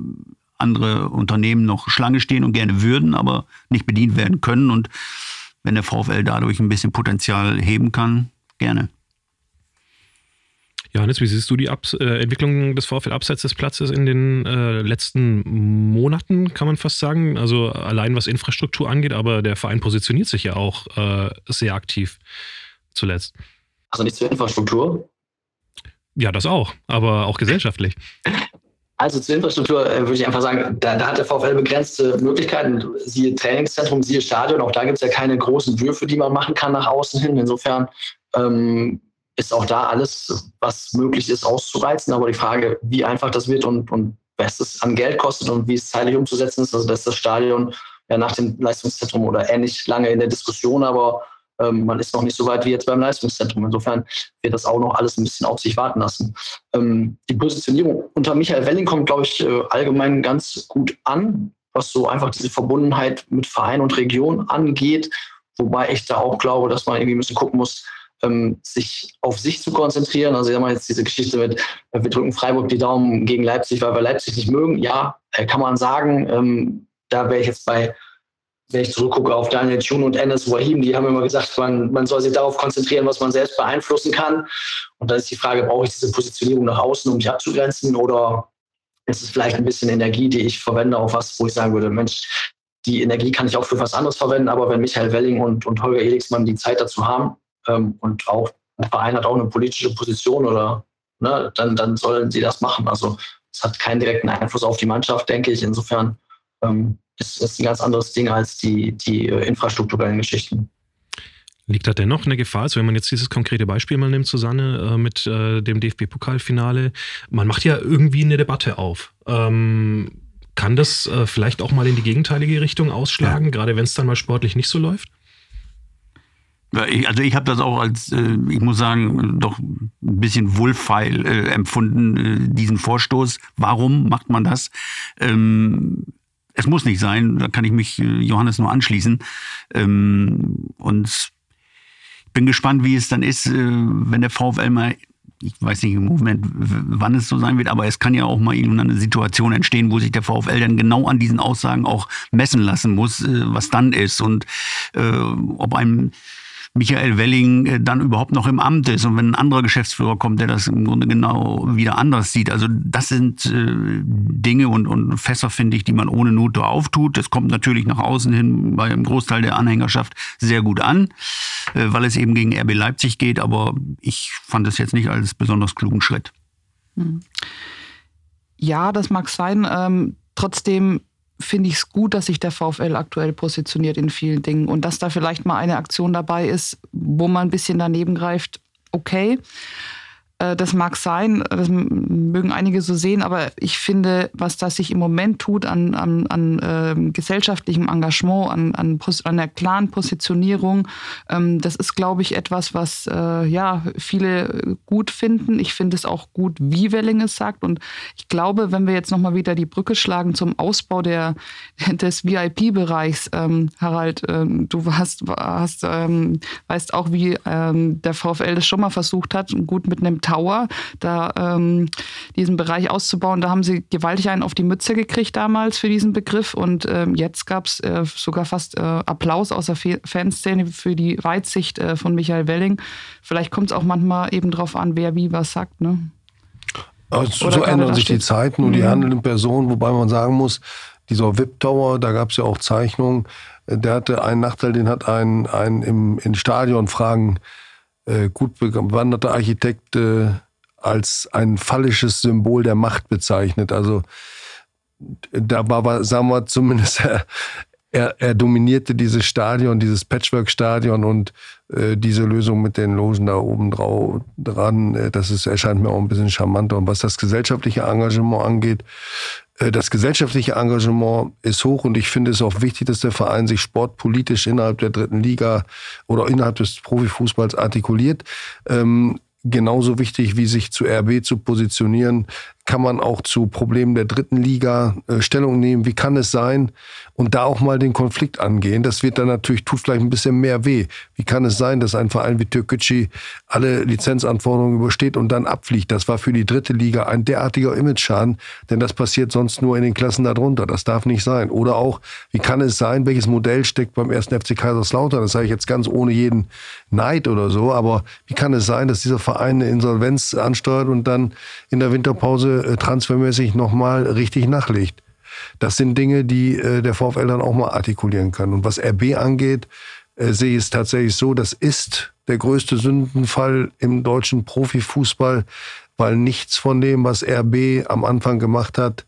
andere Unternehmen noch Schlange stehen und gerne würden, aber nicht bedient werden können. Und wenn der VfL dadurch ein bisschen Potenzial heben kann, gerne. Johannes, wie siehst du die Ab äh, Entwicklung des VfL abseits des Platzes in den äh, letzten Monaten, kann man fast sagen? Also allein was Infrastruktur angeht, aber der Verein positioniert sich ja auch äh, sehr aktiv zuletzt. Also nicht zur Infrastruktur? Ja, das auch, aber auch gesellschaftlich. Also zur Infrastruktur äh, würde ich einfach sagen, da, da, hat der VfL begrenzte Möglichkeiten. Siehe Trainingszentrum, siehe Stadion, auch da gibt es ja keine großen Würfe, die man machen kann nach außen hin. Insofern ähm, ist auch da alles, was möglich ist, auszureizen. Aber die Frage, wie einfach das wird und, und was es an Geld kostet und wie es zeitlich umzusetzen ist, also dass das Stadion ja nach dem Leistungszentrum oder ähnlich lange in der Diskussion, aber ähm, man ist noch nicht so weit wie jetzt beim Leistungszentrum. Insofern wird das auch noch alles ein bisschen auf sich warten lassen. Ähm, die Positionierung unter Michael Welling kommt, glaube ich, äh, allgemein ganz gut an, was so einfach diese Verbundenheit mit Verein und Region angeht. Wobei ich da auch glaube, dass man irgendwie ein bisschen gucken muss, ähm, sich auf sich zu konzentrieren. Also, ich sag mal jetzt diese Geschichte mit, äh, wir drücken Freiburg die Daumen gegen Leipzig, weil wir Leipzig nicht mögen. Ja, äh, kann man sagen. Ähm, da wäre ich jetzt bei, wenn ich zurückgucke auf Daniel Thune und Enes Wahim, die haben immer gesagt, man, man soll sich darauf konzentrieren, was man selbst beeinflussen kann. Und da ist die Frage, brauche ich diese Positionierung nach außen, um mich abzugrenzen oder ist es vielleicht ein bisschen Energie, die ich verwende auf was, wo ich sagen würde, Mensch, die Energie kann ich auch für was anderes verwenden, aber wenn Michael Welling und, und Holger Elixmann die Zeit dazu haben, ähm, und auch der Verein hat auch eine politische Position oder ne, dann, dann sollen sie das machen. Also es hat keinen direkten Einfluss auf die Mannschaft, denke ich. Insofern ähm, ist es ein ganz anderes Ding als die, die äh, infrastrukturellen Geschichten. Liegt da dennoch eine Gefahr, also wenn man jetzt dieses konkrete Beispiel mal nimmt, Susanne, äh, mit äh, dem DFB-Pokalfinale, man macht ja irgendwie eine Debatte auf. Ähm, kann das äh, vielleicht auch mal in die gegenteilige Richtung ausschlagen, ja. gerade wenn es dann mal sportlich nicht so läuft? Also ich habe das auch als, äh, ich muss sagen, doch ein bisschen wohlfeil äh, empfunden, äh, diesen Vorstoß. Warum macht man das? Ähm, es muss nicht sein, da kann ich mich Johannes nur anschließen. Ähm, und ich bin gespannt, wie es dann ist, wenn der VfL mal ich weiß nicht im Moment, wann es so sein wird, aber es kann ja auch mal irgendeine Situation entstehen, wo sich der VfL dann genau an diesen Aussagen auch messen lassen muss, was dann ist und ob einem Michael Welling äh, dann überhaupt noch im Amt ist und wenn ein anderer Geschäftsführer kommt, der das im Grunde genau wieder anders sieht. Also das sind äh, Dinge und, und Fässer, finde ich, die man ohne Not auftut. Das kommt natürlich nach außen hin bei einem Großteil der Anhängerschaft sehr gut an, äh, weil es eben gegen RB Leipzig geht. Aber ich fand es jetzt nicht als besonders klugen Schritt. Hm. Ja, das mag sein. Ähm, trotzdem finde ich es gut, dass sich der VfL aktuell positioniert in vielen Dingen und dass da vielleicht mal eine Aktion dabei ist, wo man ein bisschen daneben greift, okay. Äh, das mag sein, das mögen einige so sehen, aber ich finde, was das sich im Moment tut an, an, an äh, gesellschaftlichem Engagement, an, an, an der klaren Positionierung, ähm, das ist, glaube ich, etwas, was äh, ja viele gut finden. Ich finde es auch gut, wie Welling es sagt. Und ich glaube, wenn wir jetzt nochmal wieder die Brücke schlagen zum Ausbau der, des VIP-Bereichs, ähm, Harald, ähm, du hast, hast, ähm, weißt auch, wie ähm, der VfL das schon mal versucht hat, gut mit einem Tower, da ähm, diesen Bereich auszubauen. Da haben sie gewaltig einen auf die Mütze gekriegt damals für diesen Begriff und ähm, jetzt gab es äh, sogar fast äh, Applaus aus der Fanszene für die Weitsicht äh, von Michael Welling. Vielleicht kommt es auch manchmal eben drauf an, wer wie was sagt. Ne? Also so ändern sich die Zeiten und die mhm. handelnden Personen, wobei man sagen muss, dieser VIP-Tower, da gab es ja auch Zeichnungen, äh, der hatte einen Nachteil, den hat ein, ein im, in Stadionfragen äh, gut bewanderter Architekt äh, als ein phallisches Symbol der Macht bezeichnet. Also da war, sagen wir zumindest, er, er dominierte dieses Stadion, dieses Patchwork-Stadion und diese Lösung mit den Logen da oben drauf, dran, äh, das ist, erscheint mir auch ein bisschen charmanter. Und was das gesellschaftliche Engagement angeht, äh, das gesellschaftliche Engagement ist hoch und ich finde es auch wichtig, dass der Verein sich sportpolitisch innerhalb der dritten Liga oder innerhalb des Profifußballs artikuliert. Ähm, genauso wichtig wie sich zu RB zu positionieren, kann man auch zu Problemen der dritten Liga äh, Stellung nehmen. Wie kann es sein? Und da auch mal den Konflikt angehen. Das wird dann natürlich, tut vielleicht ein bisschen mehr weh. Wie kann es sein, dass ein Verein wie Türkgücü alle Lizenzanforderungen übersteht und dann abfliegt? Das war für die dritte Liga ein derartiger Image-Schaden, denn das passiert sonst nur in den Klassen darunter. Das darf nicht sein. Oder auch, wie kann es sein, welches Modell steckt beim ersten FC Kaiserslautern? Das sage ich jetzt ganz ohne jeden Neid oder so. Aber wie kann es sein, dass dieser Verein eine Insolvenz ansteuert und dann in der Winterpause äh, transfermäßig nochmal richtig nachlegt? Das sind Dinge, die äh, der VfL dann auch mal artikulieren kann. Und was RB angeht, äh, sehe ich es tatsächlich so, das ist der größte Sündenfall im deutschen Profifußball, weil nichts von dem, was RB am Anfang gemacht hat,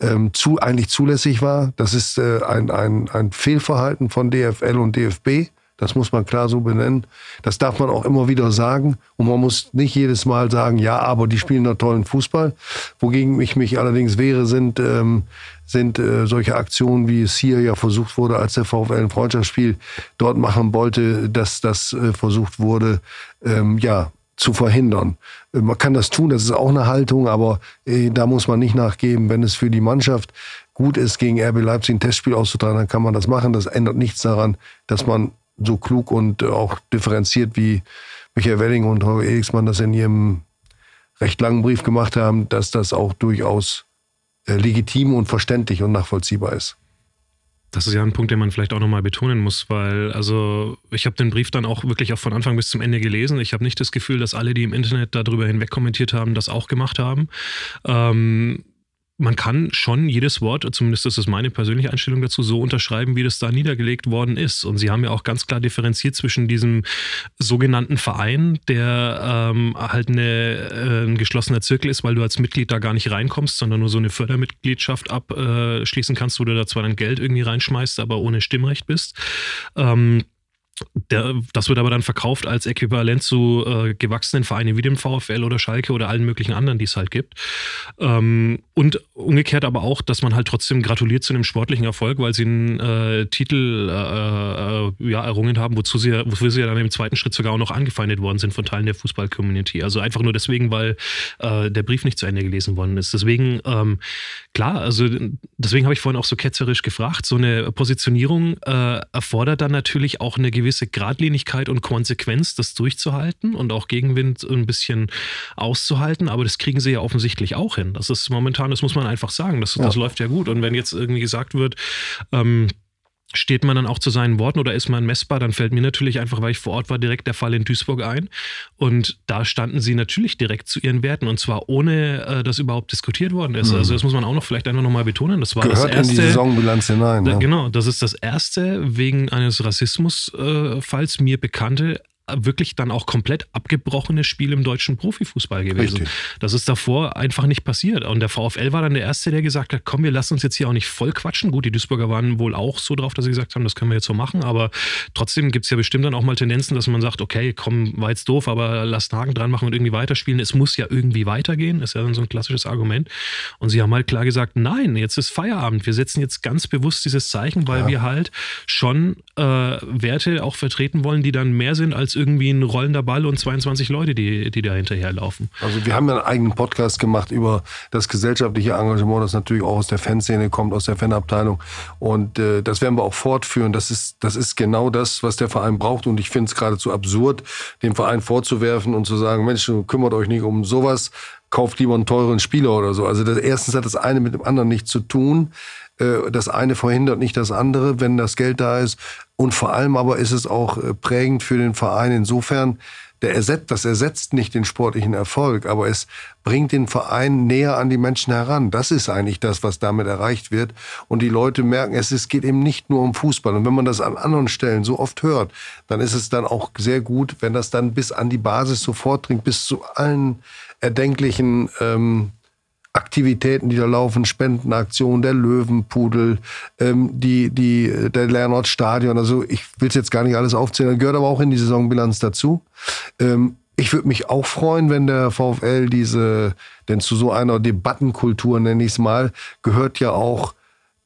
ähm, zu, eigentlich zulässig war. Das ist äh, ein, ein, ein Fehlverhalten von DFL und DFB. Das muss man klar so benennen. Das darf man auch immer wieder sagen. Und man muss nicht jedes Mal sagen, ja, aber die spielen noch tollen Fußball. Wogegen ich mich allerdings wehre, sind, ähm, sind äh, solche Aktionen, wie es hier ja versucht wurde, als der VfL ein Freundschaftsspiel dort machen wollte, dass das äh, versucht wurde, ähm, ja, zu verhindern. Äh, man kann das tun, das ist auch eine Haltung, aber äh, da muss man nicht nachgeben. Wenn es für die Mannschaft gut ist, gegen RB Leipzig ein Testspiel auszutragen, dann kann man das machen. Das ändert nichts daran, dass man so klug und auch differenziert wie Michael Welling und Holger Eriksmann das in ihrem recht langen Brief gemacht haben, dass das auch durchaus äh, legitim und verständlich und nachvollziehbar ist. Das ist ja ein Punkt, den man vielleicht auch nochmal betonen muss, weil also ich habe den Brief dann auch wirklich auch von Anfang bis zum Ende gelesen. Ich habe nicht das Gefühl, dass alle, die im Internet darüber hinweg kommentiert haben, das auch gemacht haben. Ähm, man kann schon jedes Wort, zumindest ist das meine persönliche Einstellung dazu, so unterschreiben, wie das da niedergelegt worden ist. Und sie haben ja auch ganz klar differenziert zwischen diesem sogenannten Verein, der ähm, halt eine, äh, ein geschlossener Zirkel ist, weil du als Mitglied da gar nicht reinkommst, sondern nur so eine Fördermitgliedschaft abschließen kannst, wo du da zwar dein Geld irgendwie reinschmeißt, aber ohne Stimmrecht bist. Ähm, der, das wird aber dann verkauft als Äquivalent zu äh, gewachsenen Vereinen wie dem VfL oder Schalke oder allen möglichen anderen, die es halt gibt. Ähm, und umgekehrt aber auch, dass man halt trotzdem gratuliert zu einem sportlichen Erfolg, weil sie einen äh, Titel äh, äh ja, errungen haben, wozu sie, wofür sie ja dann im zweiten Schritt sogar auch noch angefeindet worden sind von Teilen der Fußball-Community. Also einfach nur deswegen, weil äh, der Brief nicht zu Ende gelesen worden ist. Deswegen, ähm, klar, also deswegen habe ich vorhin auch so ketzerisch gefragt, so eine Positionierung äh, erfordert dann natürlich auch eine gewisse gewisse Gradlinigkeit und Konsequenz, das durchzuhalten und auch Gegenwind ein bisschen auszuhalten. Aber das kriegen sie ja offensichtlich auch hin. Das ist momentan, das muss man einfach sagen, das, ja. das läuft ja gut. Und wenn jetzt irgendwie gesagt wird, ähm, steht man dann auch zu seinen Worten oder ist man messbar, dann fällt mir natürlich einfach, weil ich vor Ort war, direkt der Fall in Duisburg ein. Und da standen sie natürlich direkt zu ihren Werten und zwar ohne, äh, dass überballt diskutiert worden ist. Mhm. Also das muss man auch noch vielleicht einfach nochmal betonen. Das war Gehört das erste, in die Saisonbilanz hinein. Da, Genau, das ist das erste wegen eines Rassismusfalls äh, mir bekannte wirklich dann auch komplett abgebrochenes Spiel im deutschen Profifußball gewesen. Richtig. Das ist davor einfach nicht passiert. Und der VfL war dann der Erste, der gesagt hat, komm, wir lassen uns jetzt hier auch nicht voll quatschen. Gut, die Duisburger waren wohl auch so drauf, dass sie gesagt haben, das können wir jetzt so machen. Aber trotzdem gibt es ja bestimmt dann auch mal Tendenzen, dass man sagt, okay, komm, war jetzt doof, aber lass einen Haken dran machen und irgendwie weiterspielen. Es muss ja irgendwie weitergehen. Das ist ja dann so ein klassisches Argument. Und sie haben halt klar gesagt, nein, jetzt ist Feierabend. Wir setzen jetzt ganz bewusst dieses Zeichen, weil ja. wir halt schon äh, Werte auch vertreten wollen, die dann mehr sind als irgendwie ein rollender Ball und 22 Leute, die, die da hinterherlaufen. Also wir haben ja einen eigenen Podcast gemacht über das gesellschaftliche Engagement, das natürlich auch aus der Fanszene kommt, aus der Fanabteilung. Und äh, das werden wir auch fortführen. Das ist, das ist genau das, was der Verein braucht. Und ich finde es geradezu absurd, dem Verein vorzuwerfen und zu sagen, Mensch, kümmert euch nicht um sowas, kauft lieber einen teuren Spieler oder so. Also das, erstens hat das eine mit dem anderen nichts zu tun. Äh, das eine verhindert nicht das andere, wenn das Geld da ist. Und vor allem aber ist es auch äh, prägend für den Verein insofern, der ersetzt, das ersetzt nicht den sportlichen Erfolg, aber es bringt den Verein näher an die Menschen heran. Das ist eigentlich das, was damit erreicht wird. Und die Leute merken, es, es geht eben nicht nur um Fußball. Und wenn man das an anderen Stellen so oft hört, dann ist es dann auch sehr gut, wenn das dann bis an die Basis sofort dringt, bis zu allen erdenklichen ähm, Aktivitäten, die da laufen, Spendenaktionen, der Löwenpudel, ähm, die, die, der Lernortstadion. Also ich will es jetzt gar nicht alles aufzählen, gehört aber auch in die Saisonbilanz dazu. Ähm, ich würde mich auch freuen, wenn der VfL diese, denn zu so einer Debattenkultur, nenne ich es mal, gehört ja auch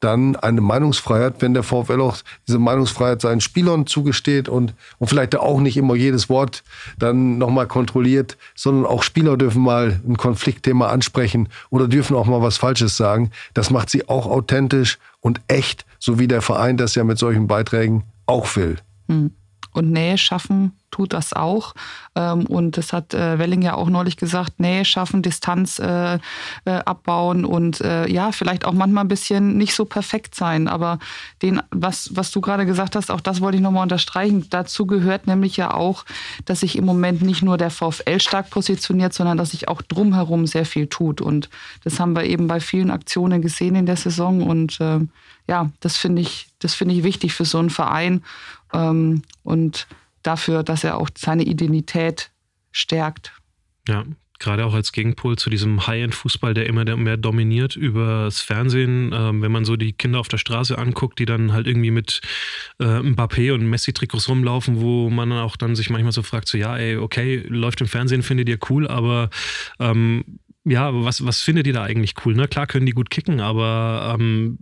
dann eine Meinungsfreiheit, wenn der VfL auch diese Meinungsfreiheit seinen Spielern zugesteht und, und vielleicht auch nicht immer jedes Wort dann nochmal kontrolliert, sondern auch Spieler dürfen mal ein Konfliktthema ansprechen oder dürfen auch mal was Falsches sagen. Das macht sie auch authentisch und echt, so wie der Verein das ja mit solchen Beiträgen auch will. Hm. Und Nähe schaffen tut das auch. Ähm, und das hat äh, Welling ja auch neulich gesagt, Nähe schaffen, Distanz äh, äh, abbauen und ja, vielleicht auch manchmal ein bisschen nicht so perfekt sein. Aber den, was, was du gerade gesagt hast, auch das wollte ich nochmal unterstreichen. Dazu gehört nämlich ja auch, dass sich im Moment nicht nur der VfL stark positioniert, sondern dass sich auch drumherum sehr viel tut. Und das haben wir eben bei vielen Aktionen gesehen in der Saison. Und ja, das finde ich, das finde ich wichtig für so einen Verein. Ähm, und dafür, dass er auch seine Identität stärkt. Ja, gerade auch als Gegenpol zu diesem High-End-Fußball, der immer mehr dominiert übers Fernsehen. Ähm, wenn man so die Kinder auf der Straße anguckt, die dann halt irgendwie mit äh, Mbappé und Messi-Trikots rumlaufen, wo man auch dann sich manchmal so fragt, so ja, ey, okay, läuft im Fernsehen, findet ihr cool, aber ähm, ja, was, was findet ihr da eigentlich cool? Ne? Klar können die gut kicken, aber ähm,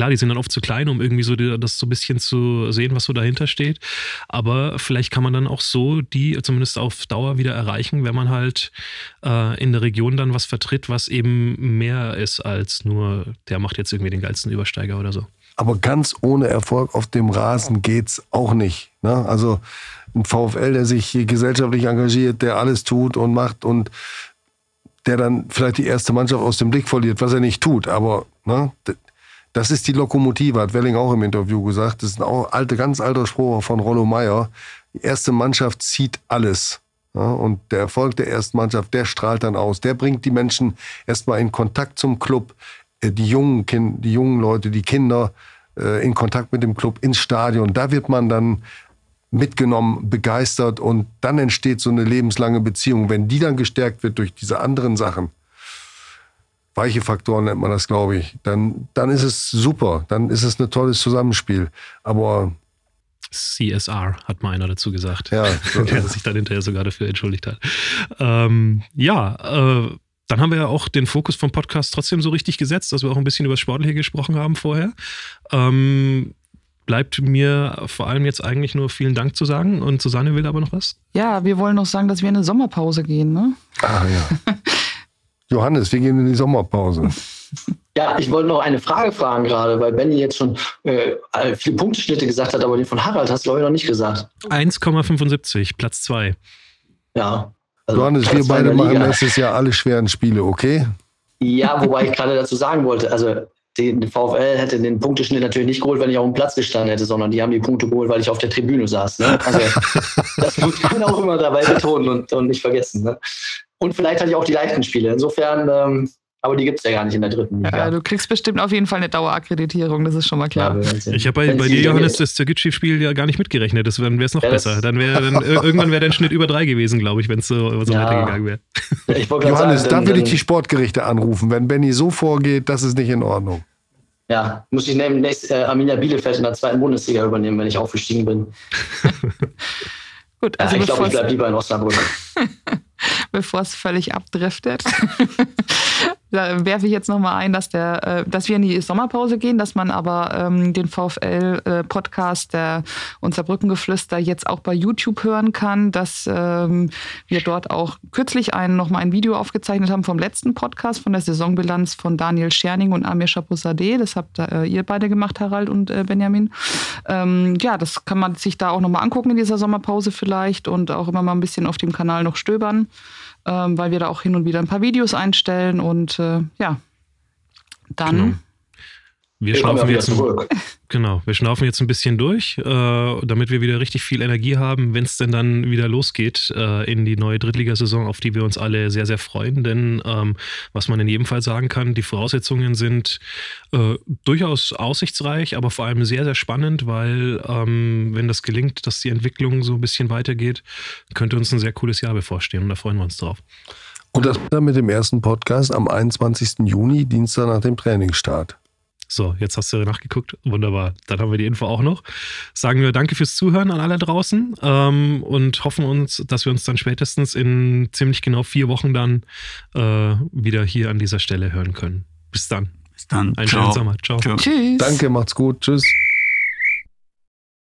klar, die sind dann oft zu klein, um irgendwie so die, das so ein bisschen zu sehen, was so dahinter steht. Aber vielleicht kann man dann auch so die zumindest auf Dauer wieder erreichen, wenn man halt äh, in der Region dann was vertritt, was eben mehr ist als nur, der macht jetzt irgendwie den geilsten Übersteiger oder so. Aber ganz ohne Erfolg auf dem Rasen geht's auch nicht. Ne? Also ein VfL, der sich gesellschaftlich engagiert, der alles tut und macht und der dann vielleicht die erste Mannschaft aus dem Blick verliert, was er nicht tut. Aber ne, das ist die Lokomotive, hat Welling auch im Interview gesagt. Das ist ein alte, ganz alter Spruch von Rollo Meyer. Die erste Mannschaft zieht alles. Ja, und der Erfolg der ersten Mannschaft, der strahlt dann aus. Der bringt die Menschen erstmal in Kontakt zum Club, äh, die jungen, kind, die jungen Leute, die Kinder äh, in Kontakt mit dem Club ins Stadion. Da wird man dann mitgenommen, begeistert und dann entsteht so eine lebenslange Beziehung. Wenn die dann gestärkt wird durch diese anderen Sachen, weiche Faktoren nennt man das, glaube ich, dann, dann ist es super, dann ist es ein tolles Zusammenspiel. Aber CSR, hat mal einer dazu gesagt. Ja, der sich dann hinterher sogar dafür entschuldigt hat. Ähm, ja, äh, dann haben wir ja auch den Fokus vom Podcast trotzdem so richtig gesetzt, dass wir auch ein bisschen über das Sportliche gesprochen haben vorher. Ähm, bleibt mir vor allem jetzt eigentlich nur vielen Dank zu sagen. Und Susanne will aber noch was? Ja, wir wollen noch sagen, dass wir in eine Sommerpause gehen. Ne? Ah ja. Johannes, wir gehen in die Sommerpause. Ja, ich wollte noch eine Frage fragen gerade, weil Benny jetzt schon äh, viele Punkteschnitte gesagt hat, aber den von Harald hast du, glaube ich, noch nicht gesagt. 1,75, Platz 2. Ja. Also Johannes, wir beide machen nächstes Jahr alle schweren Spiele, okay? Ja, wobei ich gerade dazu sagen wollte, also den VfL hätte den Punkteschnitt natürlich nicht geholt, wenn ich auf dem Platz gestanden hätte, sondern die haben die Punkte geholt, weil ich auf der Tribüne saß. Ne? Also das muss man auch immer dabei betonen und, und nicht vergessen. Ne? Und vielleicht hatte ich auch die leichten Spiele. Insofern, ähm, aber die gibt es ja gar nicht in der dritten Liga. Ja, du kriegst bestimmt auf jeden Fall eine Dauerakkreditierung, das ist schon mal klar. Ja, ich habe bei, bei dir, Johannes, das Zergitschi-Spiel ja gar nicht mitgerechnet. Das wäre es noch ja, besser. Dann wär, dann, irgendwann wäre dein Schnitt über drei gewesen, glaube ich, wenn es so, so ja. weitergegangen wäre. Johannes, sagen, dann, da würde ich die Sportgerichte anrufen. Wenn Benny so vorgeht, das ist nicht in Ordnung. Ja, muss ich demnächst äh, Arminia Bielefeld in der zweiten Bundesliga übernehmen, wenn ich aufgestiegen bin. Gut, also ja, ich glaube, ich bleibe lieber in Osnabrück. bevor es völlig abdriftet. da werfe ich jetzt nochmal ein, dass, der, äh, dass wir in die Sommerpause gehen, dass man aber ähm, den VfL-Podcast, der unser Brückengeflüster, jetzt auch bei YouTube hören kann, dass ähm, wir dort auch kürzlich ein, nochmal ein Video aufgezeichnet haben vom letzten Podcast, von der Saisonbilanz von Daniel Scherning und Amir Chapouzadeh. Das habt äh, ihr beide gemacht, Harald und äh, Benjamin. Ähm, ja, das kann man sich da auch nochmal angucken in dieser Sommerpause vielleicht und auch immer mal ein bisschen auf dem Kanal noch stöbern ähm, weil wir da auch hin und wieder ein paar Videos einstellen und äh, ja, dann. Genau. Wir schnaufen jetzt, genau, wir schnaufen jetzt ein bisschen durch, äh, damit wir wieder richtig viel Energie haben, wenn es denn dann wieder losgeht äh, in die neue Drittligasaison, auf die wir uns alle sehr, sehr freuen. Denn ähm, was man in jedem Fall sagen kann, die Voraussetzungen sind äh, durchaus aussichtsreich, aber vor allem sehr, sehr spannend, weil ähm, wenn das gelingt, dass die Entwicklung so ein bisschen weitergeht, könnte uns ein sehr cooles Jahr bevorstehen und da freuen wir uns drauf. Und das dann mit dem ersten Podcast am 21. Juni, Dienstag nach dem Trainingsstart. So, jetzt hast du nachgeguckt. Wunderbar. Dann haben wir die Info auch noch. Sagen wir danke fürs Zuhören an alle draußen ähm, und hoffen uns, dass wir uns dann spätestens in ziemlich genau vier Wochen dann äh, wieder hier an dieser Stelle hören können. Bis dann. Bis dann. Einen Ciao. schönen Sommer. Ciao. Ciao. Tschüss. Danke, macht's gut. Tschüss.